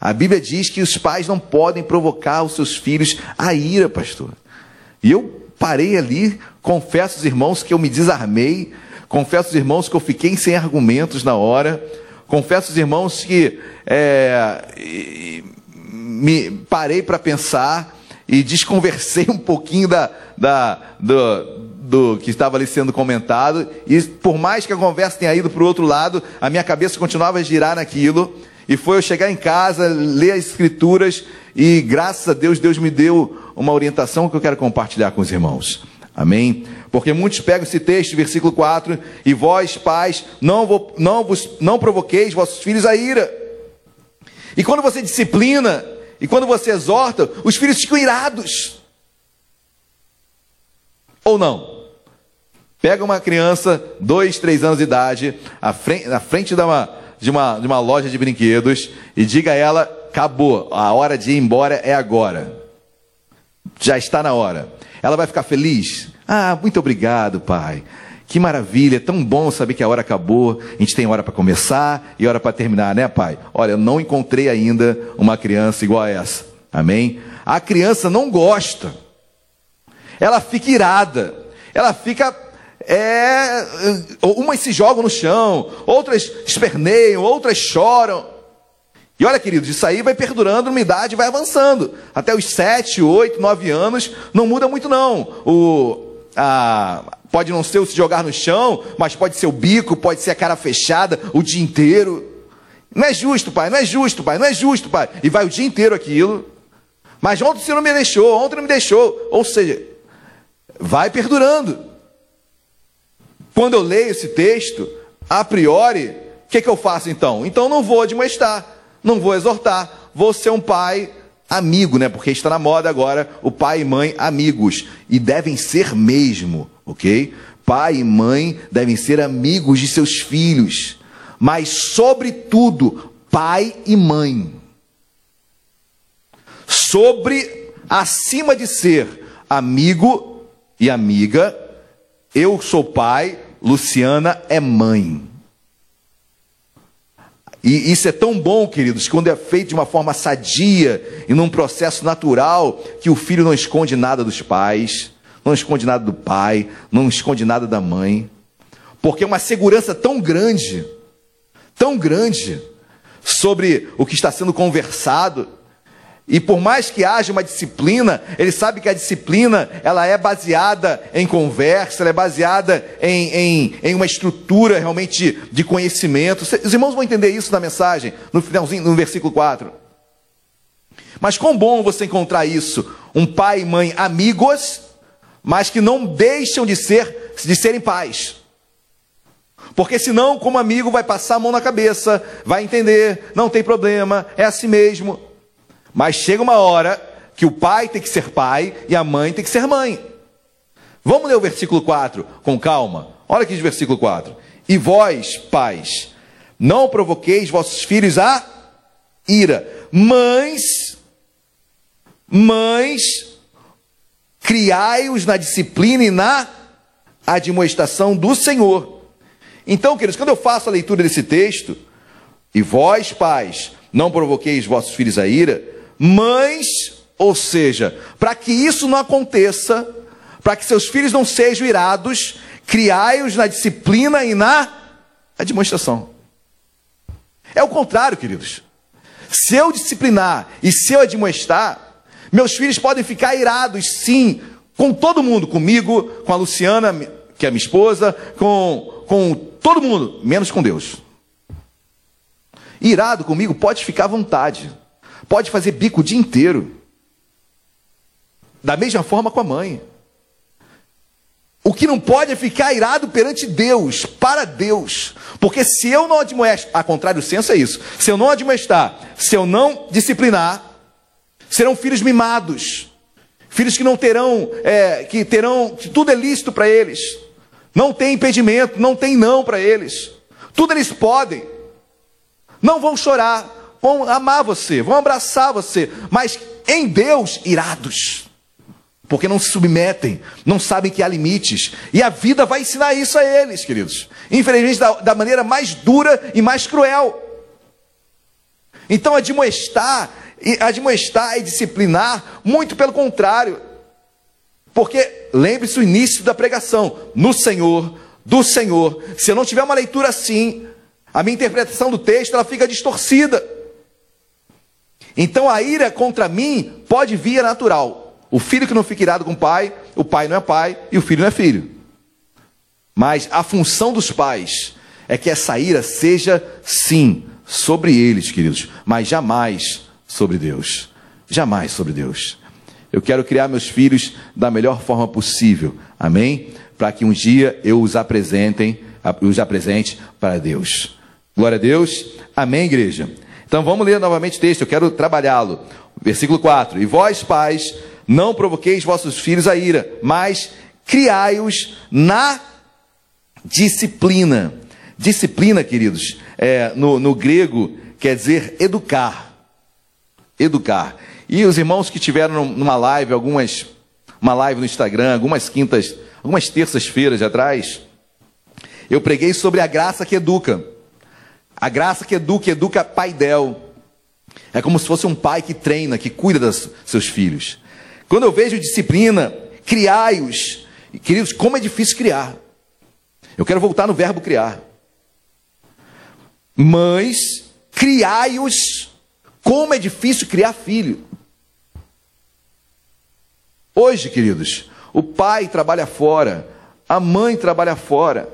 A Bíblia diz que os pais não podem provocar os seus filhos a ira, pastor. E eu parei ali, confesso aos irmãos que eu me desarmei, confesso aos irmãos que eu fiquei sem argumentos na hora, confesso aos irmãos que é, me parei para pensar e desconversei um pouquinho da, da, do, do que estava ali sendo comentado, e por mais que a conversa tenha ido para o outro lado, a minha cabeça continuava a girar naquilo, e foi eu chegar em casa, ler as escrituras, e graças a Deus, Deus me deu uma orientação que eu quero compartilhar com os irmãos. Amém? Porque muitos pegam esse texto, versículo 4, e vós, pais, não, vou, não, vos, não provoqueis vossos filhos a ira. E quando você disciplina, e quando você exorta, os filhos ficam irados. Ou não? Pega uma criança, dois, três anos de idade, à frente, na frente de uma, de, uma, de uma loja de brinquedos, e diga a ela: acabou, a hora de ir embora é agora já está na hora. Ela vai ficar feliz? Ah, muito obrigado, pai. Que maravilha, é tão bom saber que a hora acabou, a gente tem hora para começar e hora para terminar, né, pai? Olha, eu não encontrei ainda uma criança igual a essa. Amém? A criança não gosta. Ela fica irada. Ela fica é, umas se jogam no chão, outras esperneiam, outras choram. E olha, queridos, isso aí vai perdurando uma idade, vai avançando. Até os 7, 8, 9 anos, não muda muito não. O, a, Pode não ser o se jogar no chão, mas pode ser o bico, pode ser a cara fechada o dia inteiro. Não é justo, pai, não é justo, pai, não é justo, pai. E vai o dia inteiro aquilo. Mas ontem você não me deixou, ontem não me deixou. Ou seja, vai perdurando. Quando eu leio esse texto, a priori, o que, que eu faço então? Então não vou admoestar, não vou exortar, vou ser um pai amigo, né? Porque está na moda agora o pai e mãe amigos. E devem ser mesmo, ok? Pai e mãe devem ser amigos de seus filhos. Mas, sobretudo, pai e mãe. Sobre, acima de ser amigo e amiga, eu sou pai, Luciana é mãe. E isso é tão bom, queridos, quando é feito de uma forma sadia e num processo natural, que o filho não esconde nada dos pais, não esconde nada do pai, não esconde nada da mãe. Porque é uma segurança tão grande, tão grande, sobre o que está sendo conversado, e por mais que haja uma disciplina, ele sabe que a disciplina ela é baseada em conversa, ela é baseada em, em, em uma estrutura realmente de conhecimento. Os irmãos vão entender isso na mensagem, no finalzinho, no versículo 4. Mas quão bom você encontrar isso, um pai e mãe amigos, mas que não deixam de ser de serem pais. Porque senão, como amigo, vai passar a mão na cabeça, vai entender, não tem problema, é assim mesmo. Mas chega uma hora que o pai tem que ser pai e a mãe tem que ser mãe. Vamos ler o versículo 4 com calma. Olha aqui o versículo 4. E vós, pais, não provoqueis vossos filhos a ira. Mães, mães, criai-os na disciplina e na admoestação do Senhor. Então, queridos, quando eu faço a leitura desse texto, e vós, pais, não provoqueis vossos filhos a ira, Mães, ou seja, para que isso não aconteça, para que seus filhos não sejam irados, criai-os na disciplina e na demonstração. É o contrário, queridos. Se eu disciplinar e se eu admoestar, meus filhos podem ficar irados, sim, com todo mundo, comigo, com a Luciana, que é minha esposa, com, com todo mundo, menos com Deus. Irado comigo, pode ficar à vontade pode fazer bico o dia inteiro. Da mesma forma com a mãe. O que não pode é ficar irado perante Deus, para Deus. Porque se eu não admoestar, a contrário do senso é isso. Se eu não admoestar, se eu não disciplinar, serão filhos mimados. Filhos que não terão, é, que terão, que tudo é lícito para eles. Não tem impedimento, não tem não para eles. Tudo eles podem. Não vão chorar, vão amar você, vão abraçar você, mas em Deus, irados. Porque não se submetem, não sabem que há limites. E a vida vai ensinar isso a eles, queridos. Infelizmente, da, da maneira mais dura e mais cruel. Então, admoestar, admoestar e disciplinar, muito pelo contrário. Porque, lembre-se o início da pregação: no Senhor, do Senhor. Se eu não tiver uma leitura assim, a minha interpretação do texto ela fica distorcida. Então a ira contra mim pode vir natural. O filho que não fica irado com o pai, o pai não é pai e o filho não é filho. Mas a função dos pais é que essa ira seja, sim, sobre eles, queridos, mas jamais sobre Deus. Jamais sobre Deus. Eu quero criar meus filhos da melhor forma possível. Amém? Para que um dia eu os apresentem, os apresente para Deus. Glória a Deus. Amém, igreja. Então vamos ler novamente o texto, eu quero trabalhá-lo. Versículo 4: E vós, pais, não provoqueis vossos filhos a ira, mas criai-os na disciplina. Disciplina, queridos, é, no, no grego quer dizer educar. Educar. E os irmãos que tiveram numa live, algumas, uma live no Instagram, algumas quintas, algumas terças-feiras atrás, eu preguei sobre a graça que educa. A graça que educa, educa pai del. É como se fosse um pai que treina, que cuida dos seus filhos. Quando eu vejo disciplina, criai-os. Queridos, como é difícil criar. Eu quero voltar no verbo criar. Mães, criai-os. Como é difícil criar filho. Hoje, queridos, o pai trabalha fora, a mãe trabalha fora.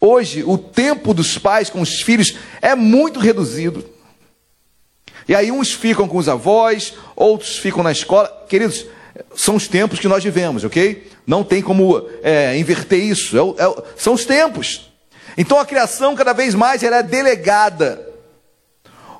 Hoje, o tempo dos pais com os filhos é muito reduzido. E aí, uns ficam com os avós, outros ficam na escola. Queridos, são os tempos que nós vivemos, ok? Não tem como é, inverter isso. É, é, são os tempos. Então, a criação, cada vez mais, ela é delegada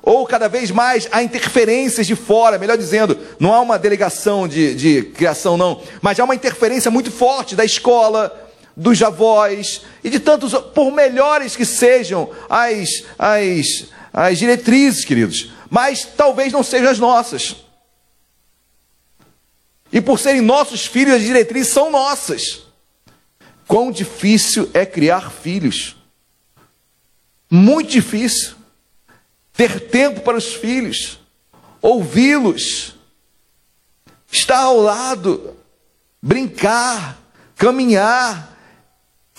ou cada vez mais há interferências de fora, melhor dizendo, não há uma delegação de, de criação, não, mas há uma interferência muito forte da escola, dos avós e de tantos, por melhores que sejam as, as, as diretrizes, queridos, mas talvez não sejam as nossas. E por serem nossos filhos, as diretrizes são nossas. Quão difícil é criar filhos. Muito difícil. Ter tempo para os filhos, ouvi-los, estar ao lado, brincar, caminhar,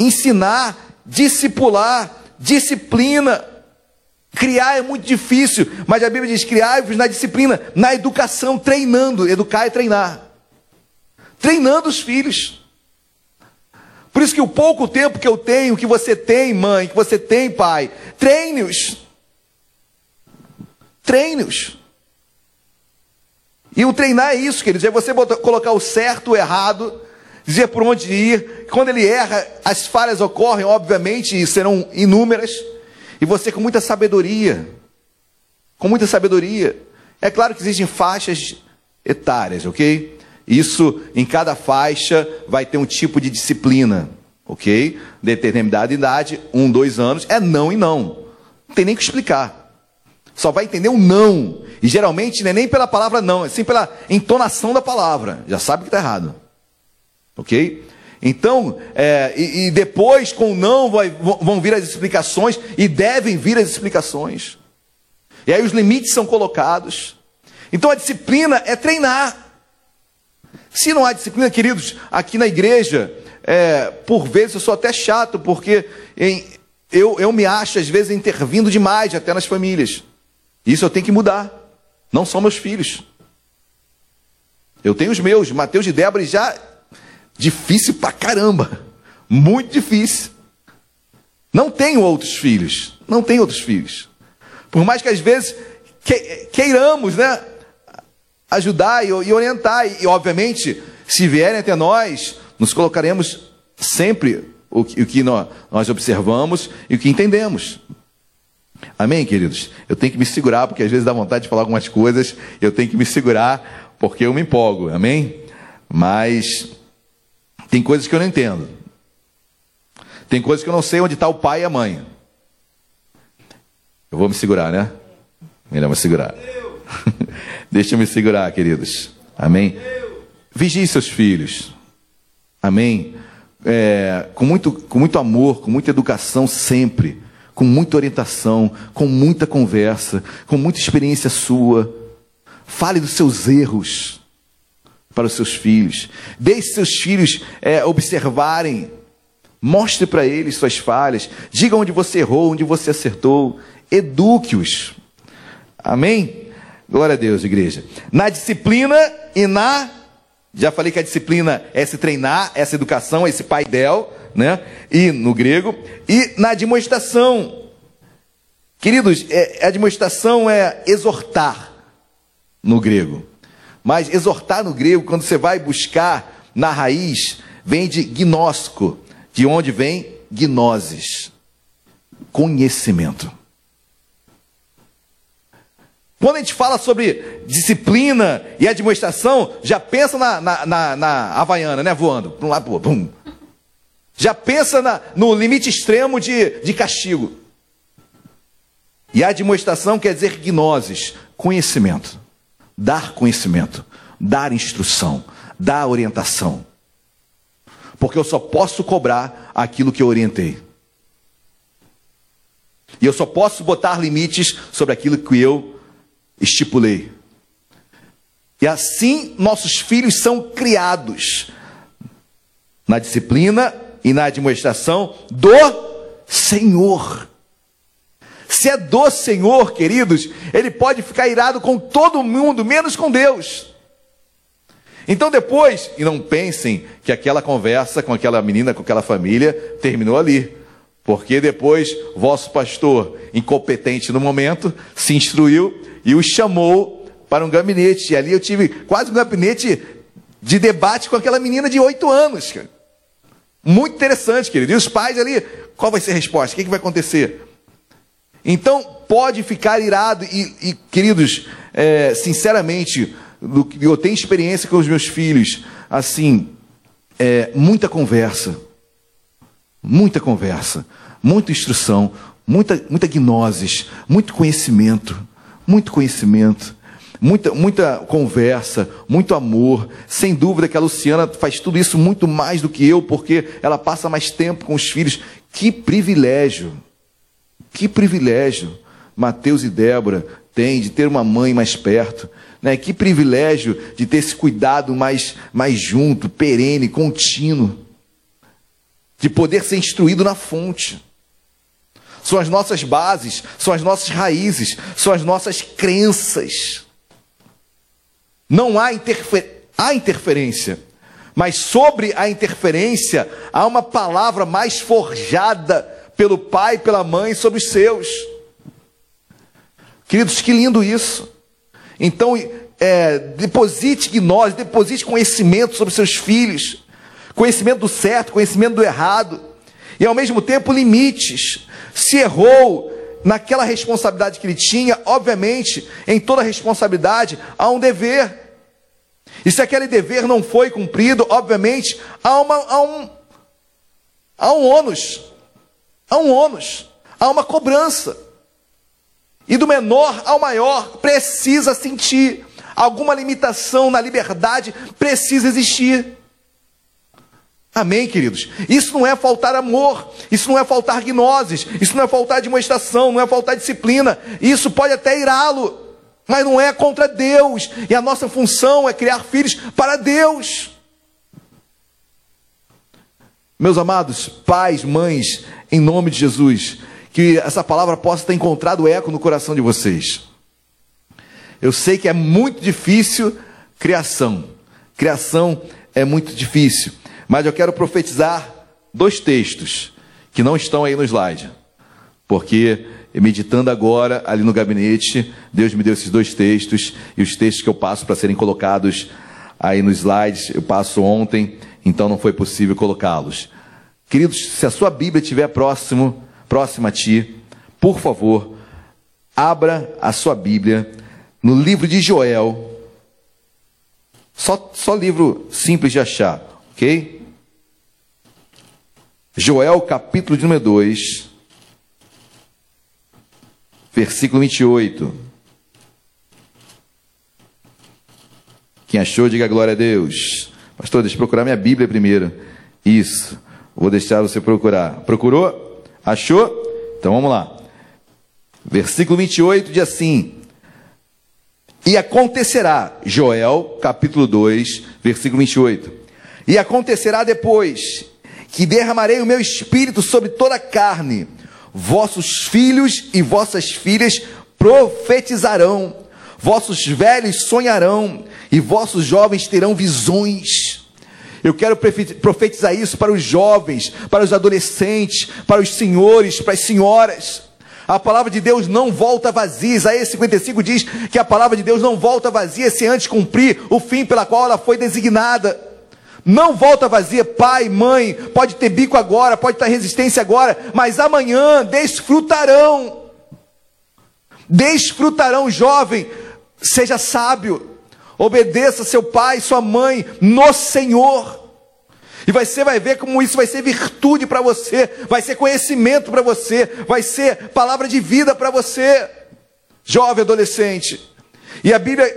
ensinar, discipular, disciplina. Criar é muito difícil, mas a Bíblia diz: criai-vos na disciplina, na educação, treinando. Educar é treinar. Treinando os filhos. Por isso que o pouco tempo que eu tenho, que você tem, mãe, que você tem, pai, treine-os. Treine-os. E o treinar é isso, queridos, é você botar, colocar o certo, o errado, dizer por onde ir. Quando ele erra, as falhas ocorrem, obviamente, e serão inúmeras. E você com muita sabedoria, com muita sabedoria. É claro que existem faixas etárias, ok? Isso, em cada faixa, vai ter um tipo de disciplina, ok? Determinada idade, um, dois anos, é não e não. Não tem nem que explicar. Só vai entender o não. E geralmente não é nem pela palavra não, é sim pela entonação da palavra. Já sabe que está errado. Ok? Então, é, e, e, depois com não vai, vão vir as explicações, e devem vir as explicações. E aí os limites são colocados. Então a disciplina é treinar. Se não há disciplina, queridos, aqui na igreja, é, por vezes eu sou até chato, porque em, eu, eu me acho às vezes intervindo demais até nas famílias. Isso eu tenho que mudar. Não são meus filhos. Eu tenho os meus, Mateus e Débora, já difícil pra caramba. Muito difícil. Não tenho outros filhos. Não tenho outros filhos. Por mais que às vezes queiramos, né? Ajudar e, orientar. E, obviamente, se vierem até nós, nos colocaremos sempre o que, nós observamos e o que entendemos. Amém, queridos? Eu tenho que me segurar, porque às vezes dá vontade de falar algumas coisas, eu tenho que me segurar, porque eu me empolgo, amém? Mas tem coisas que eu não entendo. Tem coisas que eu não sei onde está o pai e a mãe. Eu vou me segurar, né? Melhor me segurar. Deixa eu me segurar, queridos. Amém? Vigie seus filhos. Amém? É, com, muito, com muito amor, com muita educação sempre com muita orientação, com muita conversa, com muita experiência sua. Fale dos seus erros para os seus filhos. Deixe seus filhos é, observarem. Mostre para eles suas falhas. Diga onde você errou, onde você acertou. Eduque-os. Amém? Glória a Deus, igreja. Na disciplina e na. Já falei que a disciplina é se treinar, essa educação, esse paidel né? E no grego, e na demonstração. Queridos, é, a demonstração é exortar no grego. Mas exortar no grego, quando você vai buscar na raiz, vem de gnóstico, de onde vem gnosis, conhecimento. Quando a gente fala sobre disciplina e administração, já pensa na, na, na, na Havaiana, né? Voando, para um lado outro. Já pensa na, no limite extremo de, de castigo. E a demonstração quer dizer gnoses, conhecimento. Dar conhecimento, dar instrução, dar orientação. porque eu só posso cobrar aquilo que eu orientei. E eu só posso botar limites sobre aquilo que eu estipulei. E assim nossos filhos são criados na disciplina e na administração do Senhor. Se é do Senhor, queridos, ele pode ficar irado com todo mundo, menos com Deus. Então depois, e não pensem que aquela conversa com aquela menina, com aquela família, terminou ali. Porque depois vosso pastor, incompetente no momento, se instruiu e o chamou para um gabinete. E ali eu tive quase um gabinete de debate com aquela menina de oito anos. Muito interessante, querido. E os pais ali, qual vai ser a resposta? O que, que vai acontecer? Então, pode ficar irado. E, e queridos, é, sinceramente, eu tenho experiência com os meus filhos. Assim, é, muita conversa Muita conversa, muita instrução, muita, muita gnoses, muito conhecimento, muito conhecimento, muita, muita conversa, muito amor. Sem dúvida que a Luciana faz tudo isso muito mais do que eu, porque ela passa mais tempo com os filhos. Que privilégio, que privilégio Mateus e Débora têm de ter uma mãe mais perto. Né? Que privilégio de ter esse cuidado mais, mais junto, perene, contínuo de poder ser instruído na fonte. São as nossas bases, são as nossas raízes, são as nossas crenças. Não há, interfer... há interferência, mas sobre a interferência há uma palavra mais forjada pelo pai pela mãe sobre os seus. Queridos, que lindo isso. Então, é, deposite gnose, deposite conhecimento sobre seus filhos conhecimento do certo, conhecimento do errado, e ao mesmo tempo limites. Se errou naquela responsabilidade que ele tinha, obviamente, em toda responsabilidade há um dever. E se aquele dever não foi cumprido, obviamente, há, uma, há um há um ônus. Há um ônus. Há uma cobrança. E do menor ao maior precisa sentir. Alguma limitação na liberdade precisa existir. Amém, queridos? Isso não é faltar amor, isso não é faltar gnoses, isso não é faltar demonstração, não é faltar disciplina. Isso pode até irá-lo, mas não é contra Deus. E a nossa função é criar filhos para Deus. Meus amados pais, mães, em nome de Jesus, que essa palavra possa ter encontrado eco no coração de vocês. Eu sei que é muito difícil criação. Criação é muito difícil. Mas eu quero profetizar dois textos que não estão aí no slide. Porque meditando agora ali no gabinete, Deus me deu esses dois textos e os textos que eu passo para serem colocados aí no slide, eu passo ontem, então não foi possível colocá-los. Queridos, se a sua Bíblia estiver próximo, próxima a ti, por favor, abra a sua Bíblia no livro de Joel. Só, só livro simples de achar, ok? Joel capítulo de número 2, versículo 28. Quem achou, diga glória a Deus. Pastor, deixa eu procurar minha Bíblia primeiro. Isso. Vou deixar você procurar. Procurou? Achou? Então vamos lá. Versículo 28 diz assim: E acontecerá, Joel, capítulo 2, versículo 28. E acontecerá depois que derramarei o meu espírito sobre toda a carne. Vossos filhos e vossas filhas profetizarão, vossos velhos sonharão, e vossos jovens terão visões. Eu quero profetizar isso para os jovens, para os adolescentes, para os senhores, para as senhoras. A palavra de Deus não volta vazia. Isaías 55 diz que a palavra de Deus não volta vazia se antes cumprir o fim pela qual ela foi designada. Não volta vazia, pai, mãe, pode ter bico agora, pode ter resistência agora, mas amanhã desfrutarão. Desfrutarão, jovem, seja sábio, obedeça seu pai, sua mãe, no Senhor. E você vai ver como isso vai ser virtude para você, vai ser conhecimento para você, vai ser palavra de vida para você, jovem adolescente. E a Bíblia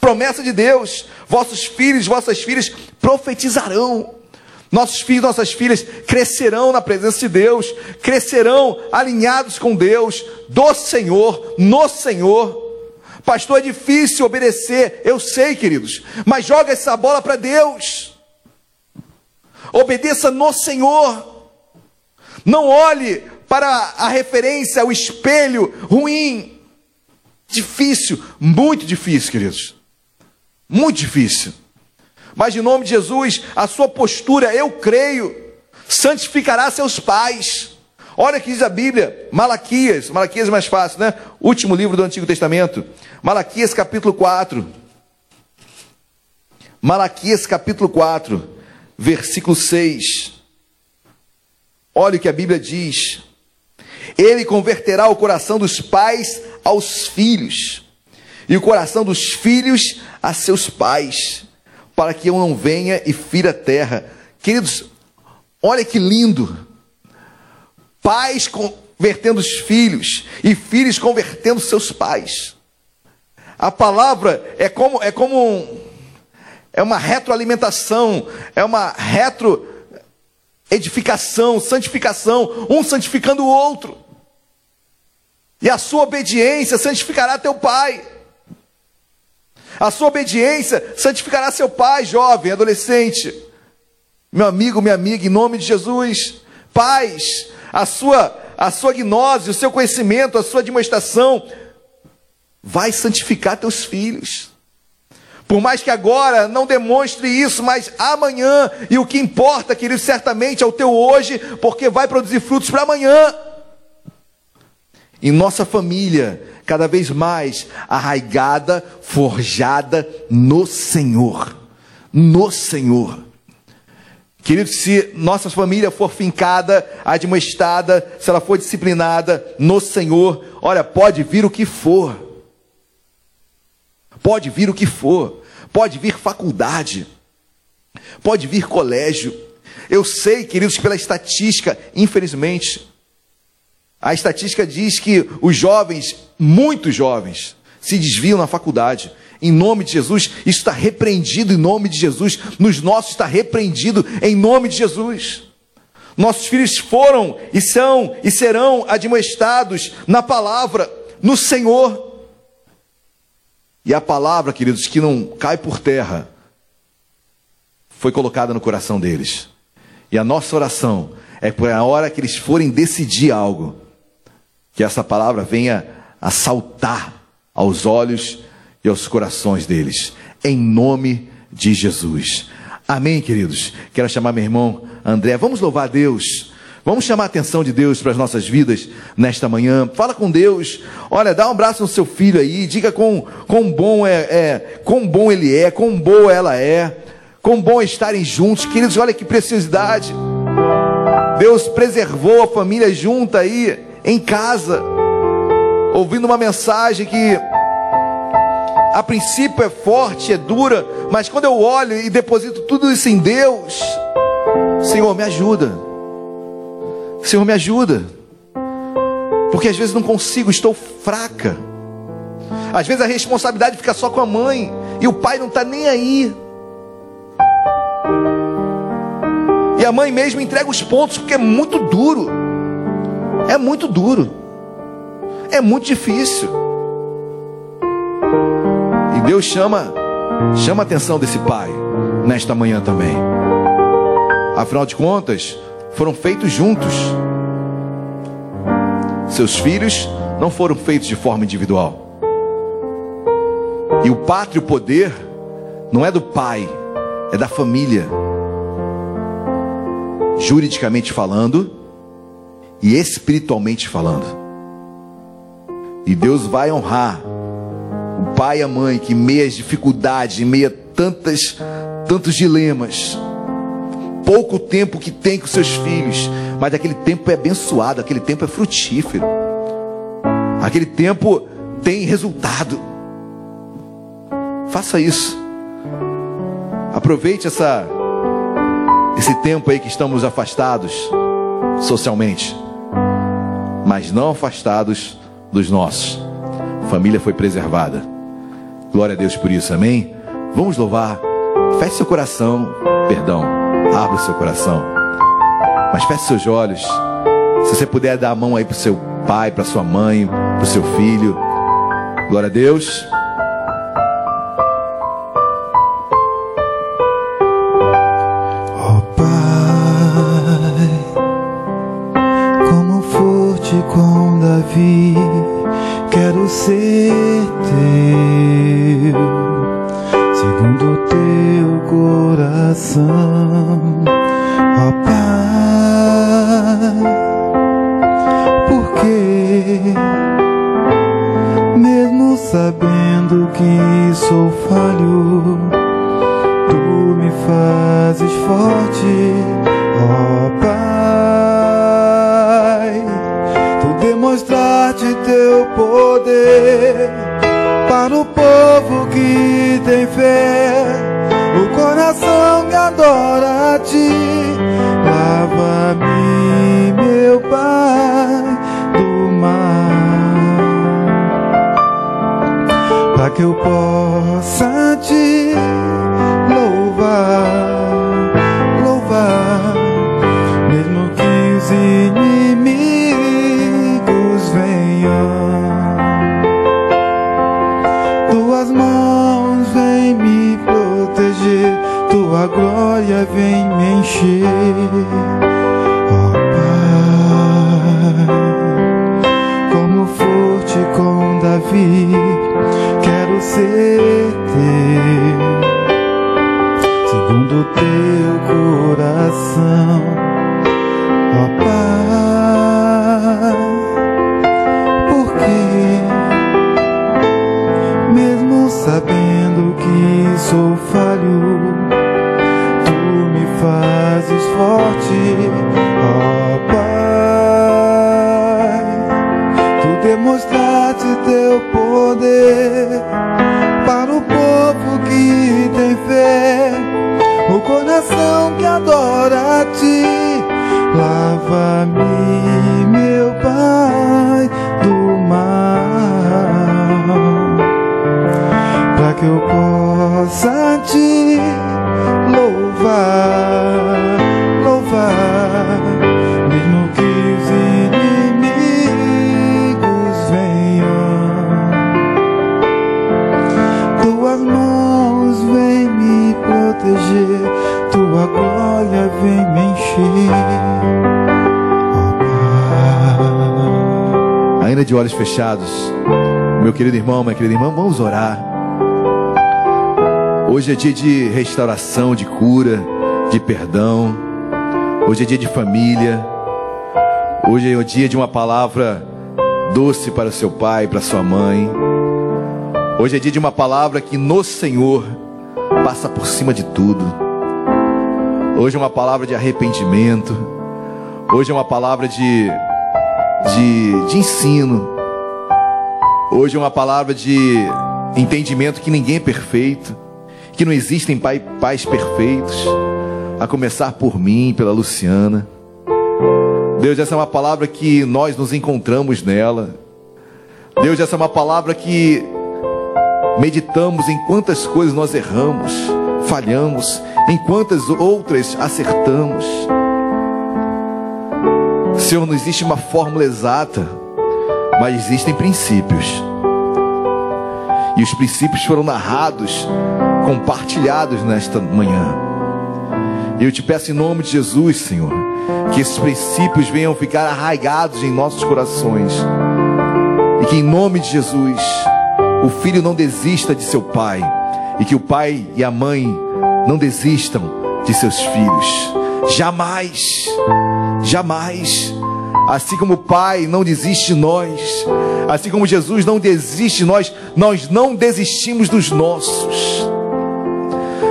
Promessa de Deus: vossos filhos, vossas filhas profetizarão. Nossos filhos, nossas filhas crescerão na presença de Deus, crescerão alinhados com Deus, do Senhor, no Senhor. Pastor, é difícil obedecer, eu sei, queridos, mas joga essa bola para Deus. Obedeça no Senhor. Não olhe para a referência, o espelho ruim. Difícil, muito difícil, queridos. Muito difícil. Mas em nome de Jesus, a sua postura, eu creio, santificará seus pais. Olha que diz a Bíblia, Malaquias, Malaquias é mais fácil, né? Último livro do Antigo Testamento. Malaquias capítulo 4. Malaquias capítulo 4, versículo 6. Olha o que a Bíblia diz. Ele converterá o coração dos pais aos filhos, e o coração dos filhos a seus pais, para que eu não venha e fira a terra. Queridos, olha que lindo. Pais convertendo os filhos e filhos convertendo seus pais. A palavra é como é como um, é uma retroalimentação, é uma retro edificação, santificação, um santificando o outro. E a sua obediência santificará teu pai. A sua obediência santificará seu pai, jovem, adolescente. Meu amigo, minha amiga, em nome de Jesus. Pais, a sua, a sua gnose, o seu conhecimento, a sua demonstração vai santificar teus filhos. Por mais que agora não demonstre isso, mas amanhã, e o que importa, querido, certamente é o teu hoje, porque vai produzir frutos para amanhã. Em nossa família, cada vez mais arraigada, forjada no Senhor. No Senhor. Querido, se nossa família for fincada, admoestada, se ela for disciplinada no Senhor, olha, pode vir o que for. Pode vir o que for. Pode vir faculdade. Pode vir colégio. Eu sei, queridos, pela estatística, infelizmente, a estatística diz que os jovens, muitos jovens, se desviam na faculdade. Em nome de Jesus, isso está repreendido em nome de Jesus. Nos nossos está repreendido em nome de Jesus. Nossos filhos foram e são e serão admoestados na palavra, no Senhor. E a palavra, queridos, que não cai por terra, foi colocada no coração deles. E a nossa oração é por a hora que eles forem decidir algo, que essa palavra venha a saltar aos olhos e aos corações deles, em nome de Jesus. Amém, queridos? Quero chamar meu irmão André. Vamos louvar Deus. Vamos chamar a atenção de Deus para as nossas vidas nesta manhã. Fala com Deus. Olha, dá um abraço no seu filho aí. Diga quão, quão bom é, é, bom ele é, quão boa ela é, quão bom é estarem juntos. Queridos, olha que preciosidade. Deus preservou a família junta aí em casa, ouvindo uma mensagem que a princípio é forte, é dura, mas quando eu olho e deposito tudo isso em Deus, Senhor, me ajuda. Senhor, me ajuda. Porque às vezes não consigo, estou fraca. Às vezes a responsabilidade fica só com a mãe e o pai não está nem aí. E a mãe mesmo entrega os pontos porque é muito duro. É muito duro. É muito difícil. Deus chama, chama a atenção desse pai nesta manhã também. Afinal de contas, foram feitos juntos. Seus filhos não foram feitos de forma individual. E o pátrio poder não é do pai, é da família. Juridicamente falando, e espiritualmente falando. E Deus vai honrar o pai e a mãe que, meio às dificuldades, em meio a tantas, tantos dilemas, pouco tempo que tem com seus filhos, mas aquele tempo é abençoado, aquele tempo é frutífero, aquele tempo tem resultado. Faça isso. Aproveite essa, esse tempo aí que estamos afastados socialmente mas não afastados dos nossos. Família foi preservada. Glória a Deus por isso, amém? Vamos louvar. Feche seu coração, perdão. Abra seu coração. Mas feche seus olhos. Se você puder dar a mão aí para seu pai, para sua mãe, para seu filho. Glória a Deus. Pai, como forte com Davi, quero ser teu, segundo teu coração. Ó Pai, porque mesmo sabendo que sou falho, Tu me fazes forte, ó. Teu poder para o povo que tem fé, o coração que adora a ti. Lava-me, meu Pai, do mal para que eu possa te louvar, glória vem me encher. Quero ser teu, segundo teu coração, ó Pai, porque mesmo sabendo que sou falho, Ainda de olhos fechados, meu querido irmão, minha querida irmã, vamos orar. Hoje é dia de restauração, de cura, de perdão. Hoje é dia de família. Hoje é o dia de uma palavra doce para seu pai, para sua mãe. Hoje é dia de uma palavra que no Senhor passa por cima de tudo. Hoje é uma palavra de arrependimento. Hoje é uma palavra de, de, de ensino. Hoje é uma palavra de entendimento que ninguém é perfeito, que não existem pai, pais perfeitos, a começar por mim, pela Luciana. Deus, essa é uma palavra que nós nos encontramos nela. Deus, essa é uma palavra que meditamos em quantas coisas nós erramos, falhamos, em quantas outras acertamos. Senhor, não existe uma fórmula exata, mas existem princípios. E os princípios foram narrados, compartilhados nesta manhã. E eu te peço em nome de Jesus, Senhor, que esses princípios venham ficar arraigados em nossos corações. E que em nome de Jesus, o filho não desista de seu pai. E que o pai e a mãe não desistam de seus filhos. Jamais, jamais. Assim como o Pai não desiste de nós, assim como Jesus não desiste de nós, nós não desistimos dos nossos.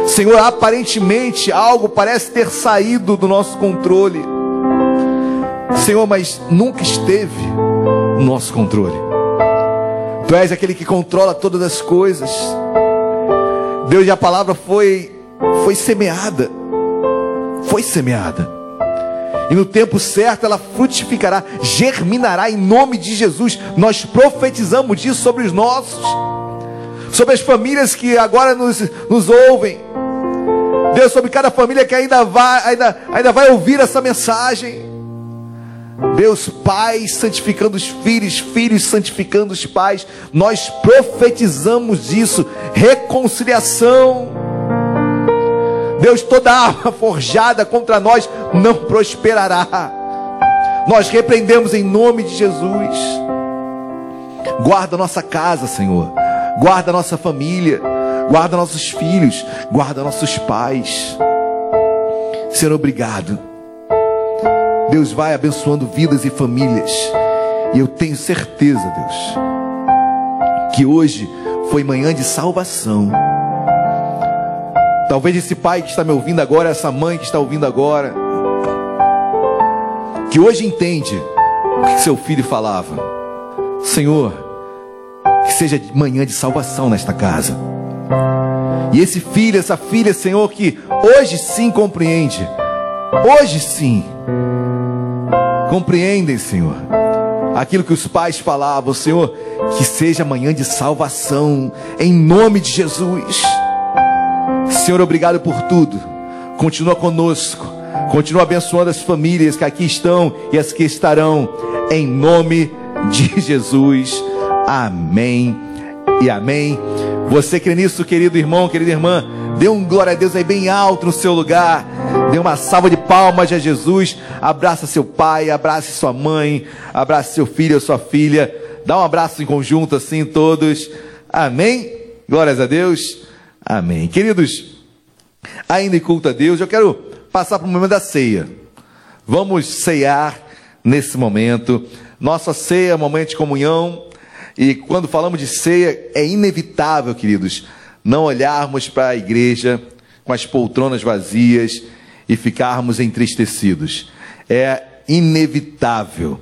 Senhor, aparentemente algo parece ter saído do nosso controle. Senhor, mas nunca esteve no nosso controle. Tu és aquele que controla todas as coisas. Deus, e a palavra foi foi semeada. Foi semeada. E no tempo certo ela frutificará, germinará em nome de Jesus. Nós profetizamos disso sobre os nossos, sobre as famílias que agora nos, nos ouvem. Deus, sobre cada família que ainda vai, ainda, ainda vai ouvir essa mensagem. Deus, pais santificando os filhos, filhos santificando os pais, nós profetizamos isso, reconciliação. Deus, toda arma forjada contra nós não prosperará. Nós repreendemos em nome de Jesus. Guarda nossa casa, Senhor. Guarda nossa família. Guarda nossos filhos. Guarda nossos pais. Senhor, obrigado. Deus vai abençoando vidas e famílias. E eu tenho certeza, Deus, que hoje foi manhã de salvação. Talvez esse pai que está me ouvindo agora, essa mãe que está ouvindo agora, que hoje entende o que seu filho falava. Senhor, que seja manhã de salvação nesta casa. E esse filho, essa filha, Senhor, que hoje sim compreende, hoje sim compreendem, Senhor, aquilo que os pais falavam, Senhor, que seja manhã de salvação, em nome de Jesus. Senhor, obrigado por tudo. Continua conosco, continua abençoando as famílias que aqui estão e as que estarão, em nome de Jesus. Amém e amém. Você crê nisso, querido irmão, querida irmã? Dê um glória a Deus aí bem alto no seu lugar. Dê uma salva de palmas a Jesus. Abraça seu pai, abrace sua mãe, abrace seu filho ou sua filha. Dá um abraço em conjunto assim todos. Amém. Glórias a Deus. Amém. Queridos, ainda em culto a Deus, eu quero passar para o momento da ceia. Vamos ceiar nesse momento. Nossa ceia é um momento de comunhão. E quando falamos de ceia, é inevitável, queridos, não olharmos para a igreja com as poltronas vazias e ficarmos entristecidos. É inevitável.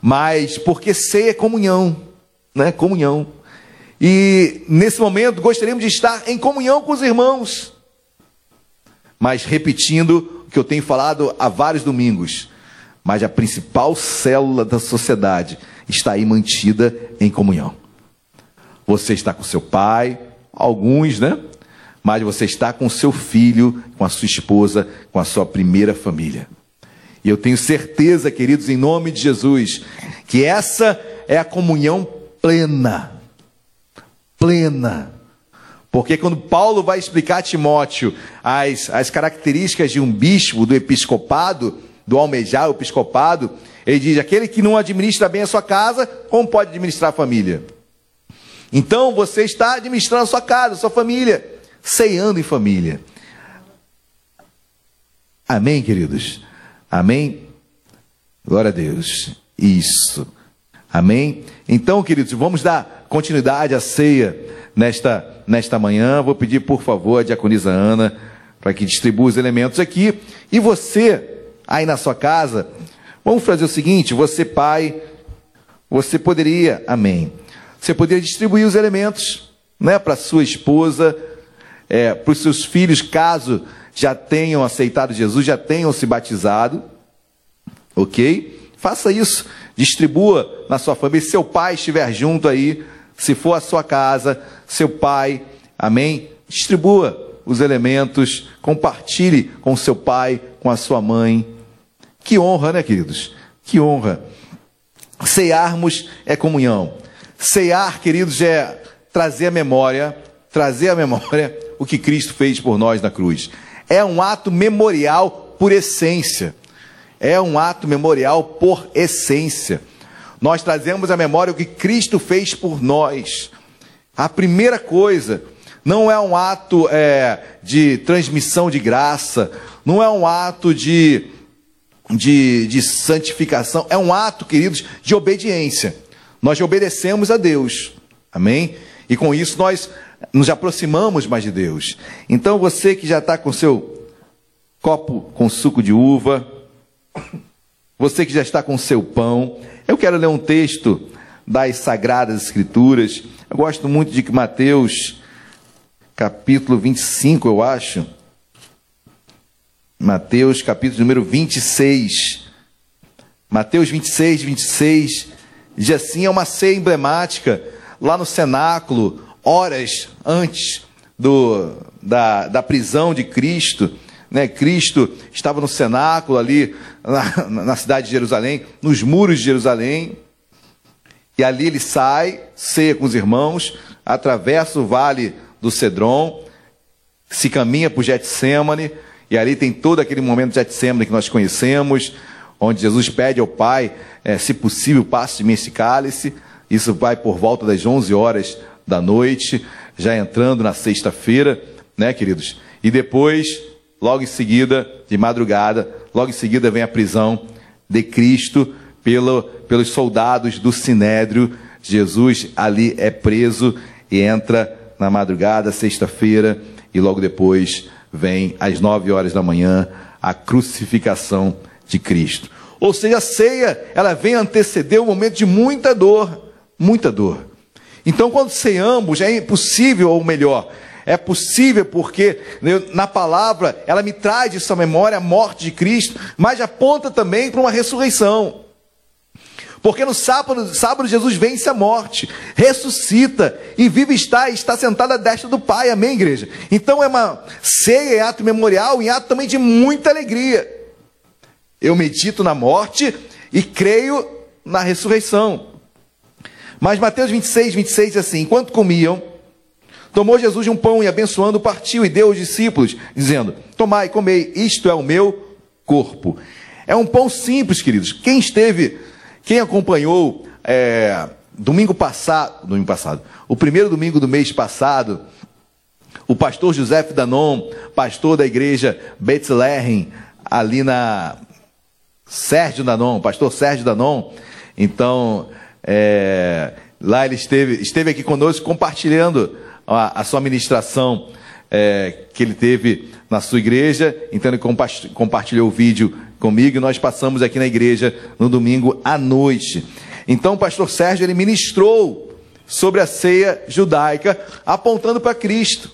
Mas porque ceia é comunhão, né? Comunhão. E nesse momento gostaríamos de estar em comunhão com os irmãos. Mas repetindo o que eu tenho falado há vários domingos, mas a principal célula da sociedade está aí mantida em comunhão. Você está com seu pai, alguns, né? Mas você está com seu filho, com a sua esposa, com a sua primeira família. E eu tenho certeza, queridos, em nome de Jesus, que essa é a comunhão plena. Plena. Porque quando Paulo vai explicar a Timóteo as, as características de um bispo, do episcopado, do almejar o episcopado, ele diz: aquele que não administra bem a sua casa, como pode administrar a família? Então você está administrando a sua casa, a sua família, ceando em família. Amém, queridos? Amém? Glória a Deus. Isso. Amém? Então, queridos, vamos dar continuidade à ceia nesta, nesta manhã. Vou pedir, por favor, a diaconisa Ana para que distribua os elementos aqui. E você, aí na sua casa, vamos fazer o seguinte: você, pai, você poderia, amém você poderia distribuir os elementos né, para sua esposa, é, para os seus filhos, caso já tenham aceitado Jesus, já tenham se batizado. Ok? Faça isso. Distribua na sua família. Se seu pai estiver junto aí, se for a sua casa, seu pai, amém? Distribua os elementos, compartilhe com seu pai, com a sua mãe. Que honra, né, queridos? Que honra. Cearmos é comunhão. Ceiar, queridos, é trazer a memória, trazer a memória o que Cristo fez por nós na cruz. É um ato memorial por essência. É um ato memorial por essência. Nós trazemos a memória o que Cristo fez por nós. A primeira coisa, não é um ato é, de transmissão de graça, não é um ato de, de, de santificação, é um ato, queridos, de obediência. Nós obedecemos a Deus. Amém? E com isso nós nos aproximamos mais de Deus. Então você que já está com seu copo com suco de uva, você que já está com seu pão, eu quero ler um texto das Sagradas Escrituras. Eu gosto muito de que Mateus, capítulo 25, eu acho. Mateus, capítulo número 26. Mateus 26, 26 Diz assim, é uma ceia emblemática lá no cenáculo, horas antes do, da, da prisão de Cristo, né? Cristo estava no cenáculo ali na, na cidade de Jerusalém, nos muros de Jerusalém, e ali ele sai, ceia com os irmãos, atravessa o vale do Cedron, se caminha para o Getsemane, e ali tem todo aquele momento de Getsemane que nós conhecemos, onde Jesus pede ao Pai, é, se possível, passe de mim esse cálice. Isso vai por volta das 11 horas da noite, já entrando na sexta-feira, né, queridos? E depois, logo em seguida, de madrugada, logo em seguida vem a prisão de Cristo pelo, pelos soldados do Sinédrio. Jesus ali é preso e entra na madrugada, sexta-feira, e logo depois vem às nove horas da manhã a crucificação de Cristo. Ou seja, a ceia, ela vem anteceder um momento de muita dor, muita dor. Então, quando ceamos, é impossível, ou melhor, é possível porque na palavra ela me traz essa memória a morte de Cristo, mas aponta também para uma ressurreição. Porque no sábado, sábado Jesus vence a morte, ressuscita e vive está, está sentado à destra do Pai, amém, igreja? Então é uma ceia, é ato memorial e ato também de muita alegria. Eu medito na morte e creio na ressurreição. Mas Mateus 26, 26 diz assim: enquanto comiam, tomou Jesus um pão e abençoando, partiu e deu aos discípulos, dizendo: Tomai, comei, isto é o meu corpo. É um pão simples, queridos. Quem esteve quem acompanhou é, domingo passado, domingo passado, o primeiro domingo do mês passado, o pastor José Danon, pastor da igreja Bethlehem, ali na Sérgio Danon, pastor Sérgio Danon, então é, lá ele esteve, esteve aqui conosco compartilhando a, a sua ministração é, que ele teve na sua igreja, então ele compartilhou o vídeo comigo e nós passamos aqui na igreja no domingo à noite. Então o pastor Sérgio ele ministrou sobre a ceia judaica, apontando para Cristo.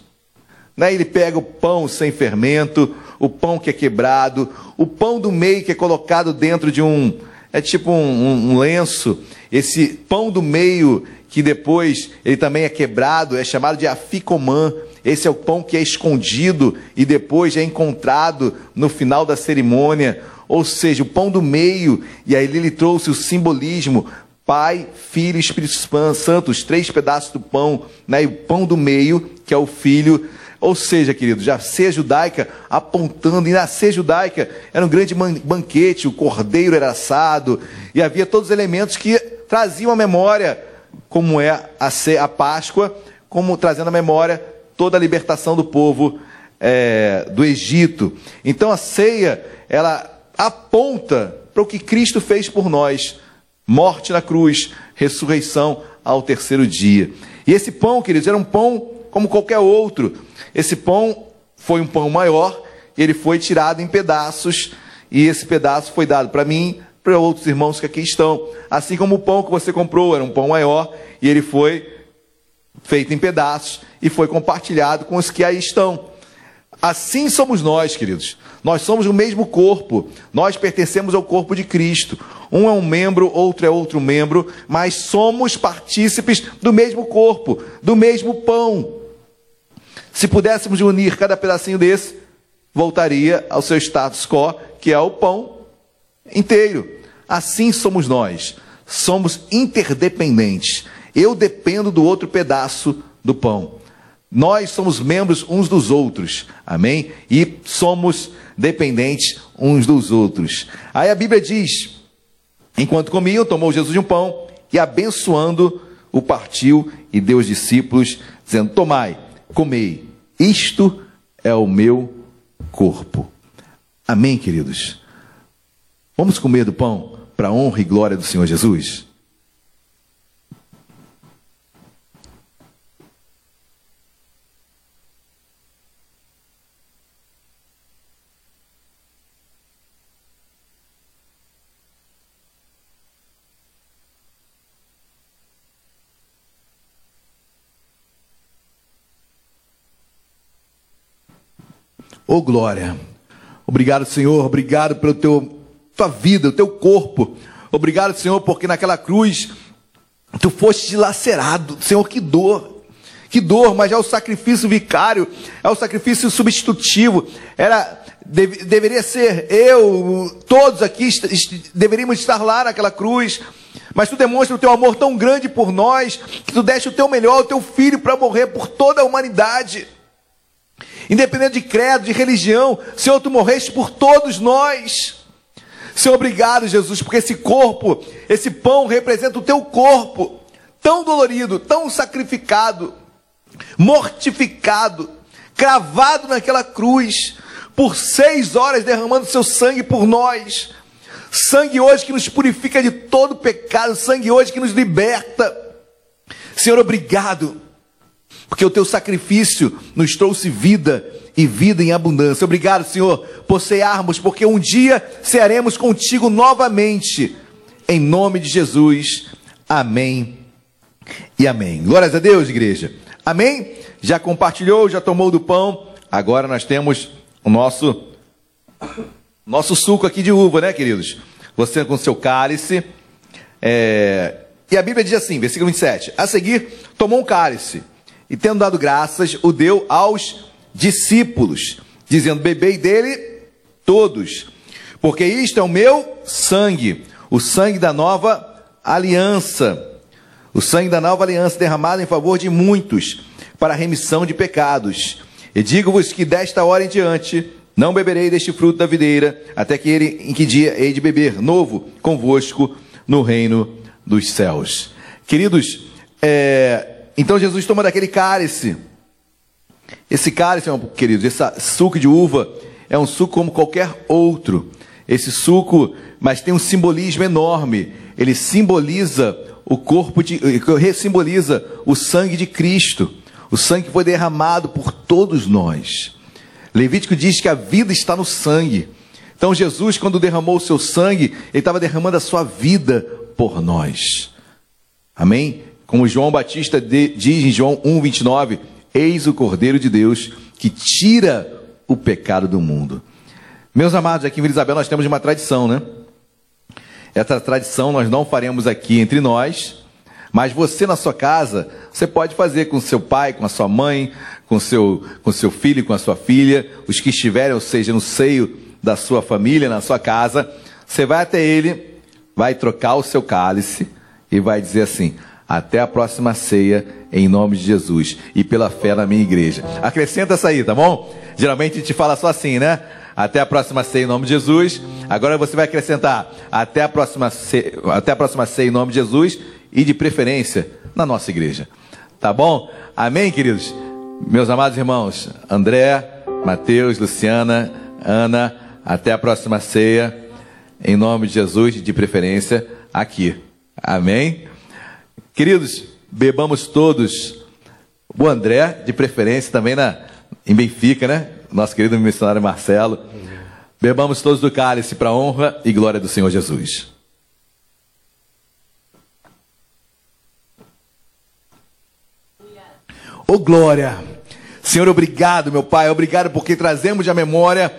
Né? Ele pega o pão sem fermento, o pão que é quebrado, o pão do meio que é colocado dentro de um, é tipo um, um lenço, esse pão do meio que depois ele também é quebrado, é chamado de aficomã. Esse é o pão que é escondido e depois é encontrado no final da cerimônia ou seja, o pão do meio, e aí ele trouxe o simbolismo, Pai, Filho Espírito Santo, os três pedaços do pão, né? e o pão do meio, que é o Filho. Ou seja, querido, já ser judaica apontando, e na ser judaica era um grande banquete, o cordeiro era assado, e havia todos os elementos que traziam a memória, como é a, a Páscoa, como trazendo a memória toda a libertação do povo é, do Egito. Então a ceia, ela aponta para o que Cristo fez por nós: morte na cruz, ressurreição ao terceiro dia. E esse pão, queridos, era um pão como qualquer outro. Esse pão foi um pão maior, ele foi tirado em pedaços, e esse pedaço foi dado para mim, para outros irmãos que aqui estão. Assim como o pão que você comprou era um pão maior, e ele foi feito em pedaços e foi compartilhado com os que aí estão. Assim somos nós, queridos. Nós somos o mesmo corpo. Nós pertencemos ao corpo de Cristo. Um é um membro, outro é outro membro, mas somos partícipes do mesmo corpo, do mesmo pão. Se pudéssemos unir cada pedacinho desse, voltaria ao seu status quo, que é o pão inteiro. Assim somos nós. Somos interdependentes. Eu dependo do outro pedaço do pão. Nós somos membros uns dos outros, amém? E somos dependentes uns dos outros. Aí a Bíblia diz: enquanto comiam, tomou Jesus um pão e abençoando, o partiu e deu aos discípulos, dizendo: Tomai, comei, isto é o meu corpo. Amém, queridos? Vamos comer do pão para a honra e glória do Senhor Jesus? Oh glória. Obrigado, Senhor. Obrigado pelo teu tua vida, o teu corpo. Obrigado, Senhor, porque naquela cruz tu foste dilacerado. Senhor, que dor. que dor, mas é o sacrifício vicário, é o sacrifício substitutivo. Era deve, deveria ser eu, todos aqui est, est, deveríamos estar lá naquela cruz. Mas tu demonstra o teu amor tão grande por nós, que tu deste o teu melhor, o teu filho, para morrer por toda a humanidade. Independente de credo, de religião, Senhor, tu morreste por todos nós. Senhor, obrigado, Jesus, porque esse corpo, esse pão representa o teu corpo, tão dolorido, tão sacrificado, mortificado, cravado naquela cruz, por seis horas derramando seu sangue por nós. Sangue hoje que nos purifica de todo pecado, sangue hoje que nos liberta. Senhor, obrigado porque o teu sacrifício nos trouxe vida e vida em abundância. Obrigado, Senhor, por cearmos, porque um dia cearemos contigo novamente. Em nome de Jesus. Amém e amém. Glórias a Deus, igreja. Amém? Já compartilhou, já tomou do pão. Agora nós temos o nosso nosso suco aqui de uva, né, queridos? Você com seu cálice. É... E a Bíblia diz assim, versículo 27. A seguir, tomou um cálice e tendo dado graças, o deu aos discípulos, dizendo: Bebei dele todos, porque isto é o meu sangue, o sangue da nova aliança, o sangue da nova aliança derramado em favor de muitos, para a remissão de pecados. E digo-vos que desta hora em diante não beberei deste fruto da videira, até que ele, em que dia hei de beber novo convosco no reino dos céus. Queridos, é, então Jesus toma daquele cálice. Esse cálice, queridos, esse suco de uva é um suco como qualquer outro. Esse suco, mas tem um simbolismo enorme. Ele simboliza o corpo de, simboliza o sangue de Cristo, o sangue que foi derramado por todos nós. Levítico diz que a vida está no sangue. Então Jesus, quando derramou o seu sangue, ele estava derramando a sua vida por nós. Amém? Como João Batista diz em João 1,29: Eis o Cordeiro de Deus que tira o pecado do mundo. Meus amados, aqui em Vila Isabel nós temos uma tradição, né? Essa tradição nós não faremos aqui entre nós, mas você na sua casa, você pode fazer com seu pai, com a sua mãe, com seu, com seu filho, com a sua filha, os que estiverem, ou seja, no seio da sua família, na sua casa. Você vai até ele, vai trocar o seu cálice e vai dizer assim: até a próxima ceia, em nome de Jesus e pela fé na minha igreja. Acrescenta essa aí, tá bom? Geralmente a gente fala só assim, né? Até a próxima ceia em nome de Jesus. Agora você vai acrescentar até a próxima ceia, até a próxima ceia em nome de Jesus e de preferência na nossa igreja. Tá bom? Amém, queridos? Meus amados irmãos, André, Mateus, Luciana, Ana, até a próxima ceia em nome de Jesus e de preferência aqui. Amém? Queridos, bebamos todos. O André, de preferência, também na, em Benfica, né? Nosso querido missionário Marcelo. Bebamos todos do cálice para a honra e glória do Senhor Jesus. Ô oh, glória! Senhor, obrigado, meu Pai, obrigado porque trazemos à memória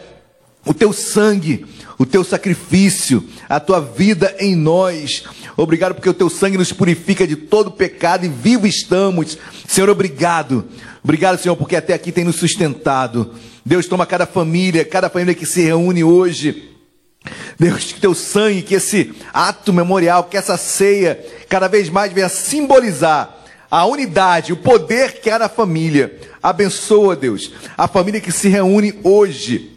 o teu sangue, o teu sacrifício, a tua vida em nós. Obrigado porque o teu sangue nos purifica de todo pecado e vivo estamos. Senhor, obrigado. Obrigado, Senhor, porque até aqui tem nos sustentado. Deus toma cada família, cada família que se reúne hoje. Deus, que teu sangue, que esse ato memorial, que essa ceia, cada vez mais venha simbolizar a unidade, o poder que há na família. Abençoa, Deus, a família que se reúne hoje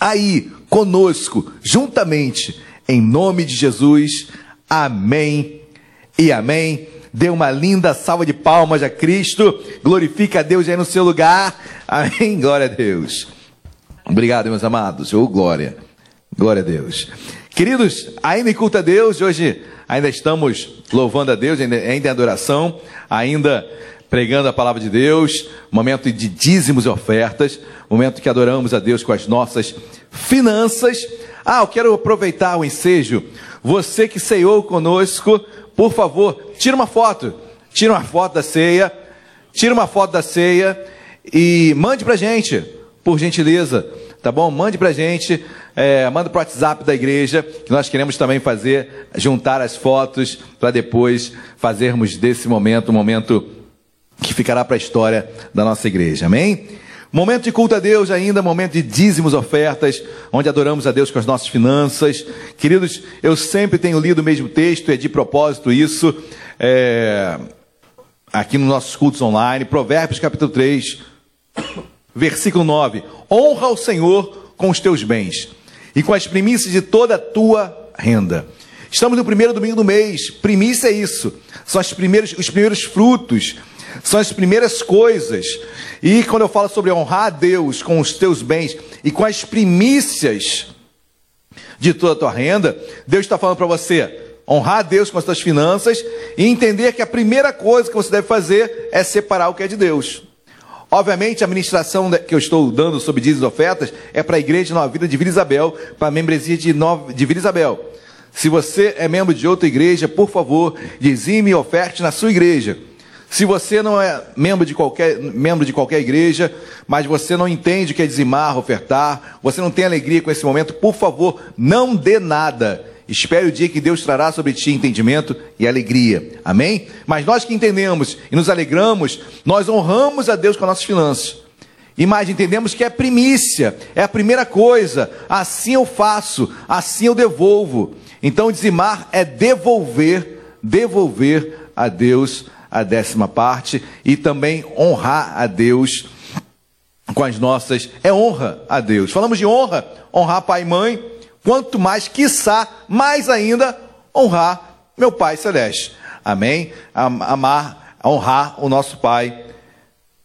aí conosco, juntamente, em nome de Jesus. Amém e amém. Dê uma linda salva de palmas a Cristo. Glorifica a Deus aí no seu lugar. Amém. Glória a Deus. Obrigado, meus amados. Oh, glória. Glória a Deus. Queridos, ainda em culto a Deus, hoje ainda estamos louvando a Deus, ainda, ainda em adoração, ainda pregando a palavra de Deus, momento de dízimos e ofertas, momento que adoramos a Deus com as nossas finanças. Ah, eu quero aproveitar o ensejo. Você que ceiou conosco, por favor, tira uma foto. Tira uma foto da ceia. Tira uma foto da ceia e mande pra gente, por gentileza. Tá bom? Mande pra gente. É, manda pro WhatsApp da igreja, que nós queremos também fazer, juntar as fotos para depois fazermos desse momento um momento que ficará para a história da nossa igreja. Amém? Momento de culto a Deus ainda, momento de dízimos ofertas, onde adoramos a Deus com as nossas finanças. Queridos, eu sempre tenho lido o mesmo texto, é de propósito isso, é, aqui nos nossos cultos online, Provérbios capítulo 3, versículo 9. Honra o Senhor com os teus bens e com as primícias de toda a tua renda. Estamos no primeiro domingo do mês, primícia é isso, são primeiros, os primeiros frutos são as primeiras coisas. E quando eu falo sobre honrar a Deus com os teus bens e com as primícias de toda a tua renda, Deus está falando para você honrar a Deus com as tuas finanças e entender que a primeira coisa que você deve fazer é separar o que é de Deus. Obviamente, a ministração que eu estou dando sobre dízimos e ofertas é para a igreja Nova Vida de Vila Isabel, para a membresia de, Nova, de Vila Isabel. Se você é membro de outra igreja, por favor, dizime e oferte na sua igreja. Se você não é membro de qualquer, membro de qualquer igreja, mas você não entende o que é dizimar, ofertar, você não tem alegria com esse momento, por favor, não dê nada. Espere o dia que Deus trará sobre ti entendimento e alegria. Amém? Mas nós que entendemos e nos alegramos, nós honramos a Deus com as nossas finanças. E mais, entendemos que é primícia, é a primeira coisa. Assim eu faço, assim eu devolvo. Então, dizimar é devolver, devolver a Deus a décima parte e também honrar a Deus com as nossas. É honra a Deus. Falamos de honra, honrar pai e mãe, quanto mais, quiçá, mais ainda, honrar meu Pai Celeste. Amém? Amar, honrar o nosso Pai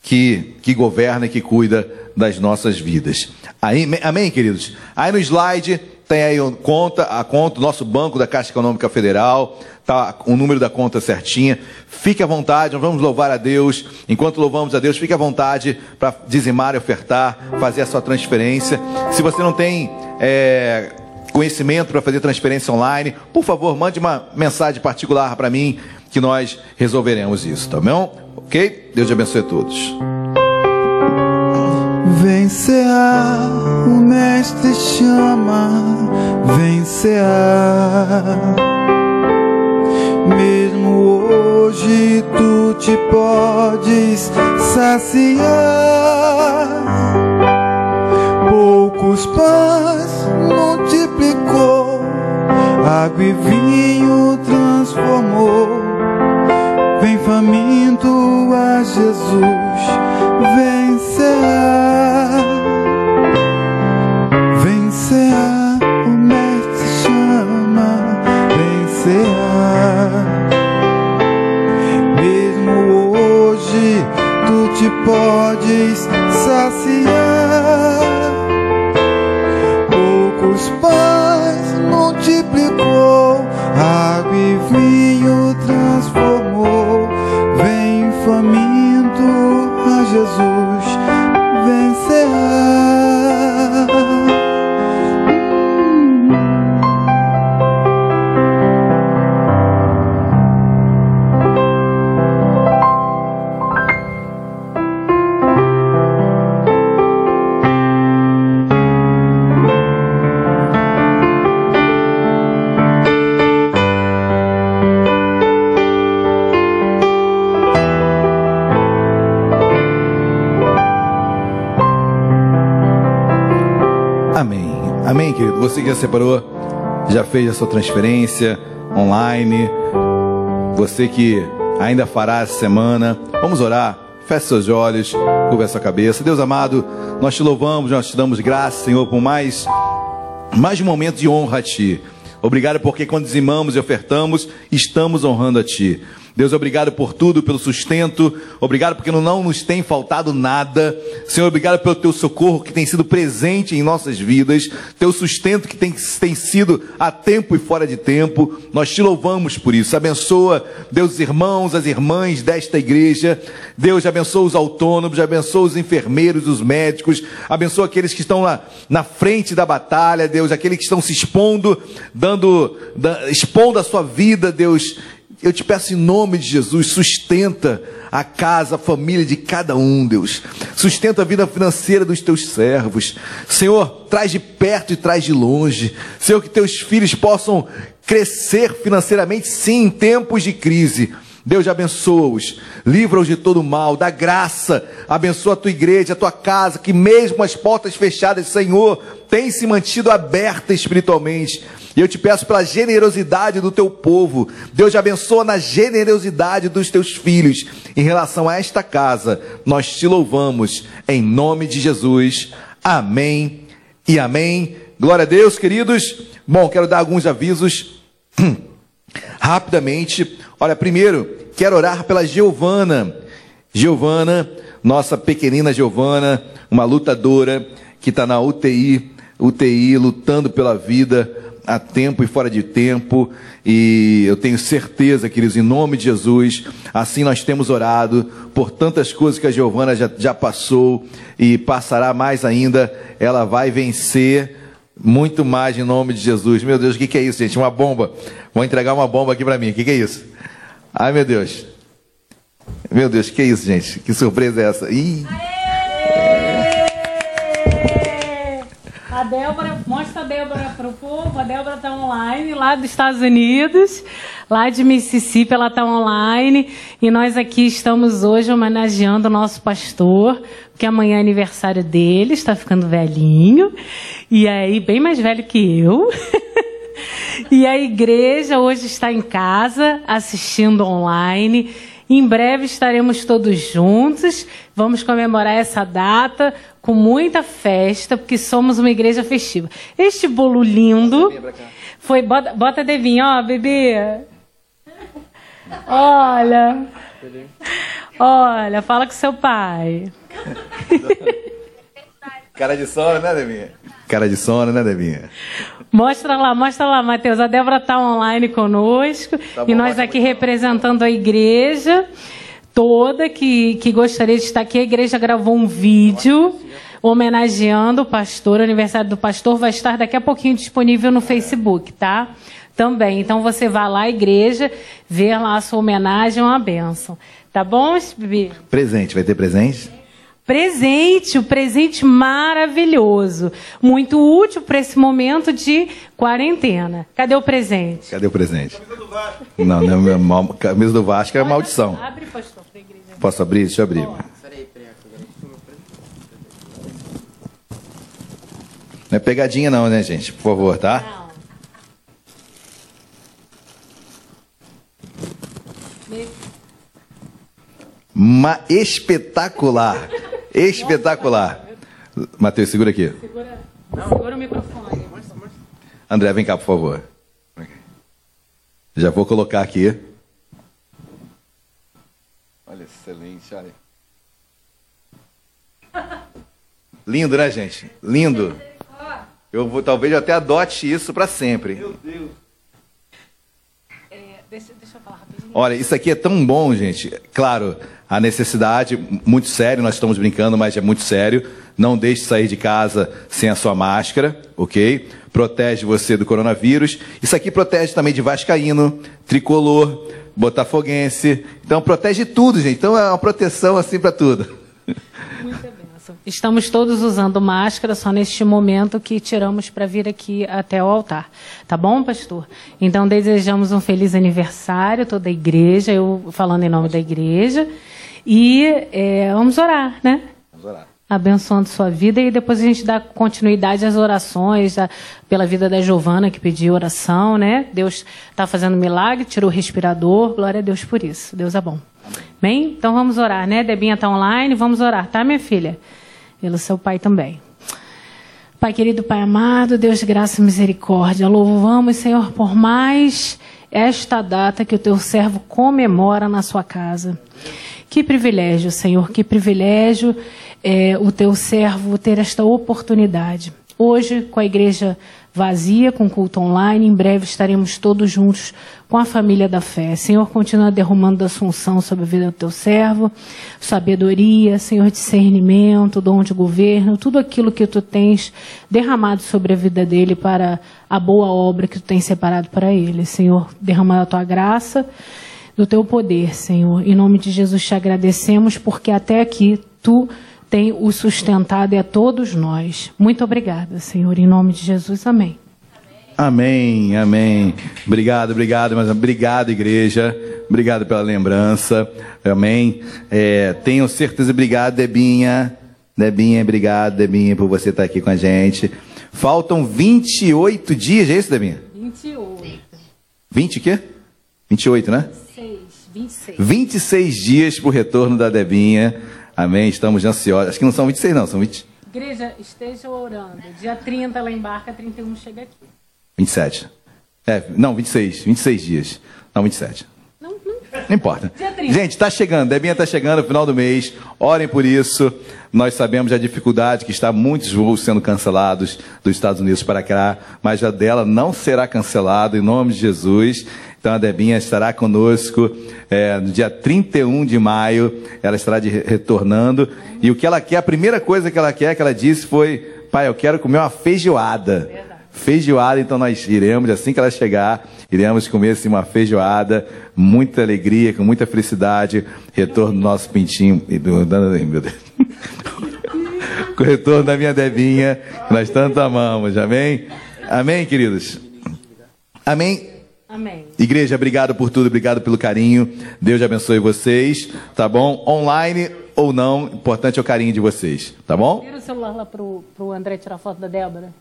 que, que governa e que cuida das nossas vidas. Aí, amém, queridos? Aí no slide tem aí conta, a conta, o nosso banco da Caixa Econômica Federal, tá o número da conta certinha. Fique à vontade, vamos louvar a Deus. Enquanto louvamos a Deus, fique à vontade para dizimar e ofertar, fazer a sua transferência. Se você não tem é, conhecimento para fazer transferência online, por favor, mande uma mensagem particular para mim que nós resolveremos isso, tá bom? Ok? Deus te abençoe a todos. Vencerá, o Mestre chama, vencerá. Mesmo hoje tu te podes saciar. Poucos pães multiplicou, água e vinho transformou. Vem faminto a Jesus, vencerá. Vencerá, podes saciar. Querido. Você que já separou, já fez a sua transferência online. Você que ainda fará essa semana. Vamos orar. Feche seus olhos, curva a sua cabeça. Deus amado, nós te louvamos, nós te damos graça, Senhor, por mais, mais um momento de honra a Ti. Obrigado porque quando dizimamos e ofertamos, estamos honrando a Ti. Deus, obrigado por tudo, pelo sustento. Obrigado porque não nos tem faltado nada. Senhor, obrigado pelo teu socorro que tem sido presente em nossas vidas. Teu sustento que tem, tem sido a tempo e fora de tempo. Nós te louvamos por isso. Abençoa, Deus, os irmãos, as irmãs desta igreja. Deus, abençoa os autônomos, abençoa os enfermeiros, os médicos. Abençoa aqueles que estão na, na frente da batalha, Deus. Aqueles que estão se expondo, dando, da, expondo a sua vida, Deus eu te peço em nome de Jesus, sustenta a casa, a família de cada um, Deus. Sustenta a vida financeira dos teus servos. Senhor, traz de perto e traz de longe. Senhor, que teus filhos possam crescer financeiramente, sim, em tempos de crise. Deus abençoa-os, livra-os de todo mal, dá graça, abençoa a tua igreja, a tua casa, que mesmo as portas fechadas, Senhor, tem se mantido aberta espiritualmente. E eu te peço pela generosidade do teu povo. Deus abençoa na generosidade dos teus filhos. Em relação a esta casa, nós te louvamos em nome de Jesus. Amém e amém. Glória a Deus, queridos. Bom, quero dar alguns avisos rapidamente. Olha, primeiro, quero orar pela Giovana. Giovana, nossa pequenina Giovana, uma lutadora que está na UTI, UTI, lutando pela vida a tempo e fora de tempo, e eu tenho certeza, queridos, em nome de Jesus, assim nós temos orado por tantas coisas que a Giovana já, já passou e passará mais ainda, ela vai vencer muito mais em nome de Jesus. Meu Deus, o que, que é isso, gente? Uma bomba. Vou entregar uma bomba aqui para mim. O que, que é isso? Ai, meu Deus. Meu Deus, que é isso, gente? Que surpresa é essa? Ih. A Débora, mostra a Débora para o povo. A Débora está online lá dos Estados Unidos, lá de Mississippi, ela está online. E nós aqui estamos hoje homenageando o nosso pastor, porque amanhã é aniversário dele, está ficando velhinho. E aí, bem mais velho que eu. e a igreja hoje está em casa, assistindo online. Em breve estaremos todos juntos. Vamos comemorar essa data com muita festa, porque somos uma igreja festiva. Este bolo lindo foi. Bota, bota Devinho, ó, bebê. Olha. Olha, fala com seu pai. Cara de sono, né, Devinha? Cara de sono, né, Devinha? Mostra lá, mostra lá, Matheus. A Débora está online conosco Tá e bom, nós vai, aqui representando a igreja toda que, que gostaria de estar aqui. A igreja gravou um vídeo homenageando o pastor. O aniversário do pastor vai estar daqui a pouquinho disponível no Facebook, tá? Também. Então você vai lá, igreja, ver lá a sua homenagem, é uma bênção. Tá bom, Bibi? Presente, vai ter presente? Presente, o presente maravilhoso, muito útil para esse momento de quarentena. Cadê o presente? Cadê o presente? Não, não é mal, camisa do Vasco é maldição. Abre, pastor, para igreja. Posso abrir? Deixa eu abrir. Não é pegadinha não, né, gente? Por favor, tá? Não. Ma espetacular. Espetacular. Matheus, segura aqui. Segura, segura o microfone. André, vem cá, por favor. Já vou colocar aqui. Olha, excelente, olha. Lindo, né, gente? Lindo. Eu vou, talvez eu até adote isso para sempre. É, deixa, deixa eu falar rapidinho. Olha, isso aqui é tão bom, gente. Claro, a necessidade, muito sério, nós estamos brincando, mas é muito sério. Não deixe de sair de casa sem a sua máscara, ok? Protege você do coronavírus. Isso aqui protege também de vascaíno, tricolor, botafoguense. Então protege tudo, gente. Então é uma proteção assim para tudo. Muita bênção. Estamos todos usando máscara só neste momento que tiramos para vir aqui até o altar. Tá bom, pastor? Então desejamos um feliz aniversário toda a igreja, eu falando em nome da igreja. E é, vamos orar, né? Vamos orar. abençoando sua vida e depois a gente dá continuidade às orações pela vida da Giovana que pediu oração, né? Deus está fazendo milagre, tirou o respirador, glória a Deus por isso. Deus é bom. Amém? Então vamos orar, né? Debinha está online, vamos orar, tá, minha filha? Pelo seu pai também. Pai querido, Pai amado, Deus de graça e misericórdia, louvamos, Senhor, por mais esta data que o teu servo comemora na sua casa. Que privilégio, Senhor, que privilégio é, o teu servo ter esta oportunidade. Hoje, com a igreja vazia, com culto online, em breve estaremos todos juntos com a família da fé. Senhor, continua derramando a assunção sobre a vida do teu servo, sabedoria, Senhor, discernimento, dom de governo, tudo aquilo que tu tens derramado sobre a vida dele para a boa obra que tu tens separado para ele. Senhor, derramando a tua graça do teu poder, Senhor. Em nome de Jesus te agradecemos porque até aqui tu tem o sustentado e a todos nós. Muito obrigada, Senhor. Em nome de Jesus, amém. Amém, amém. Obrigado, obrigado, mas obrigado, igreja. Obrigado pela lembrança. Amém. É, tenho certeza, obrigado, Debinha. Debinha, obrigado, Debinha, por você estar aqui com a gente. Faltam 28 dias, é isso, Debinha? 28. 20 o quê? 28, né? 6, 26. 26 dias para o retorno da Debinha. Amém. Estamos ansiosos. Acho que não são 26, não, são 20. Igreja, esteja orando. Dia 30 ela embarca, 31 chega aqui. 27. É, não, 26. 26 dias. Não, 27. Não, não. Não importa. Dia 30. Gente, está chegando. Debinha está chegando final do mês. Orem por isso. Nós sabemos a dificuldade que está muitos voos sendo cancelados dos Estados Unidos para cá, mas a dela não será cancelado em nome de Jesus. Então a Debinha estará conosco é, no dia 31 de maio. Ela estará de, retornando. E o que ela quer, a primeira coisa que ela quer, que ela disse foi: Pai, eu quero comer uma feijoada. Feijoada, então nós iremos, assim que ela chegar, iremos comer assim, uma feijoada, muita alegria, com muita felicidade. Retorno do nosso pintinho. e do- do- Meu Deus. Com o retorno da minha Debinha, que nós tanto amamos, amém? Amém, queridos? Amém? Amém. Igreja, obrigado por tudo, obrigado pelo carinho. Deus abençoe vocês, tá bom? Online ou não, importante é o carinho de vocês, tá bom? Vira o celular lá pro, pro André tirar foto da Débora.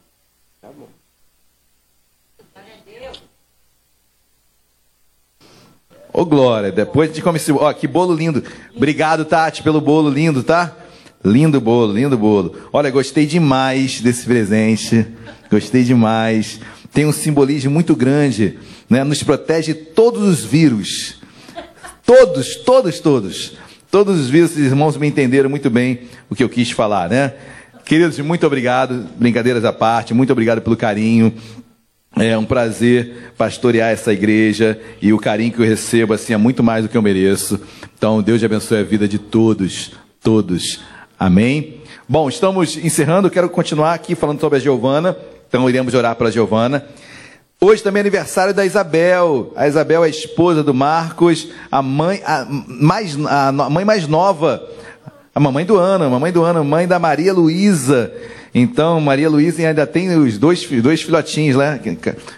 Ô Glória, depois de come esse. Ó, que bolo lindo. Obrigado, Tati, pelo bolo lindo, tá? Lindo bolo, lindo bolo. Olha, gostei demais desse presente. Gostei demais. Tem um simbolismo muito grande, né? Nos protege todos os vírus. Todos, todos, todos. Todos os vírus, os irmãos me entenderam muito bem o que eu quis falar, né? Queridos, muito obrigado. Brincadeiras à parte, muito obrigado pelo carinho. É um prazer pastorear essa igreja e o carinho que eu recebo assim é muito mais do que eu mereço. Então, Deus abençoe a vida de todos, todos. Amém. Bom, estamos encerrando. Quero continuar aqui falando sobre a Giovana. Então, iremos orar pela Giovana. Hoje também é aniversário da Isabel. A Isabel é a esposa do Marcos, a mãe, a mais, a a mãe mais nova, a mamãe do ano, a mamãe do ano, mãe da Maria Luísa. Então, Maria Luísa ainda tem os dois, dois filhotinhos, né?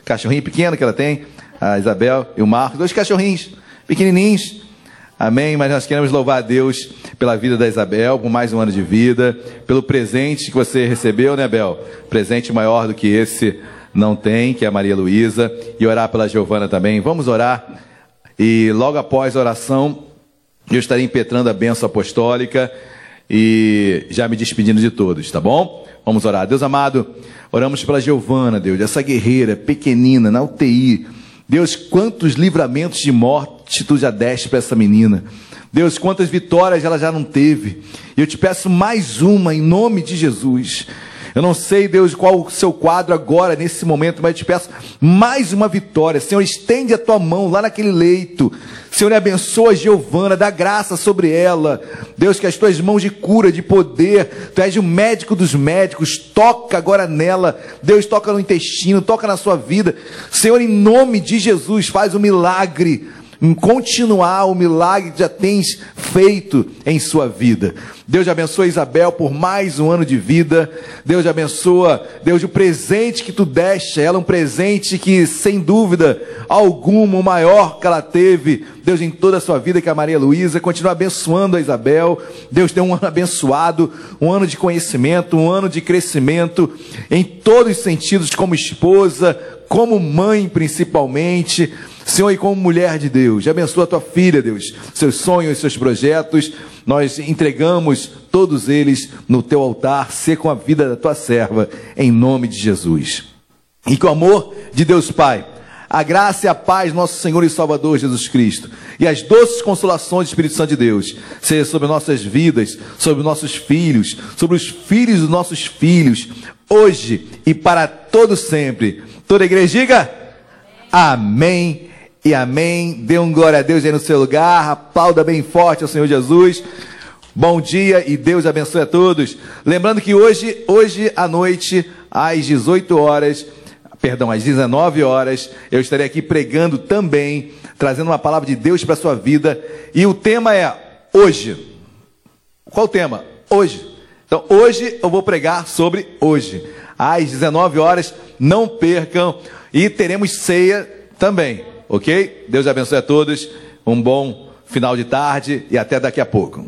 Cachorrinho pequeno que ela tem, a Isabel e o Marcos, dois cachorrinhos pequenininhos. Amém. Mas nós queremos louvar a Deus pela vida da Isabel, por mais um ano de vida, pelo presente que você recebeu, né, Bel? Presente maior do que esse não tem, que é a Maria Luísa, e orar pela Giovana também. Vamos orar. E logo após a oração, eu estarei impetrando a bênção apostólica e já me despedindo de todos, tá bom? Vamos orar. Deus amado, oramos pela Giovana, Deus, essa guerreira pequenina na UTI. Deus, quantos livramentos de morte tu já deste para essa menina. Deus, quantas vitórias ela já não teve. E eu te peço mais uma em nome de Jesus. Eu não sei, Deus, qual o seu quadro agora, nesse momento, mas eu te peço mais uma vitória. Senhor, estende a tua mão lá naquele leito. Senhor, abençoa a Giovana, dá graça sobre ela. Deus, que as tuas mãos de cura, de poder, tu és o médico dos médicos, toca agora nela. Deus, toca no intestino, toca na sua vida. Senhor, em nome de Jesus, faz um milagre continuar o milagre que já tens feito em sua vida. Deus abençoa Isabel por mais um ano de vida. Deus abençoa, Deus, o presente que tu deste a ela, um presente que, sem dúvida alguma, o maior que ela teve, Deus, em toda a sua vida, que é a Maria Luísa, continua abençoando a Isabel. Deus deu um ano abençoado, um ano de conhecimento, um ano de crescimento, em todos os sentidos, como esposa, como mãe, principalmente. Senhor, e como mulher de Deus, abençoa a tua filha, Deus, seus sonhos, seus projetos, nós entregamos todos eles no teu altar, ser com a vida da tua serva, em nome de Jesus. E com o amor de Deus Pai, a graça e a paz nosso Senhor e Salvador Jesus Cristo, e as doces consolações do Espírito Santo de Deus, seja sobre nossas vidas, sobre nossos filhos, sobre os filhos dos nossos filhos, hoje e para todo sempre. Toda a igreja diga: Amém e amém. Dê um glória a Deus aí no seu lugar. Aplauda bem forte ao Senhor Jesus. Bom dia e Deus abençoe a todos. Lembrando que hoje, hoje à noite, às 18 horas, perdão, às 19 horas, eu estarei aqui pregando também, trazendo uma palavra de Deus para a sua vida. E o tema é hoje. Qual o tema? Hoje. Então, hoje eu vou pregar sobre hoje. Às 19 horas, não percam. E teremos ceia também, ok? Deus abençoe a todos. Um bom final de tarde e até daqui a pouco.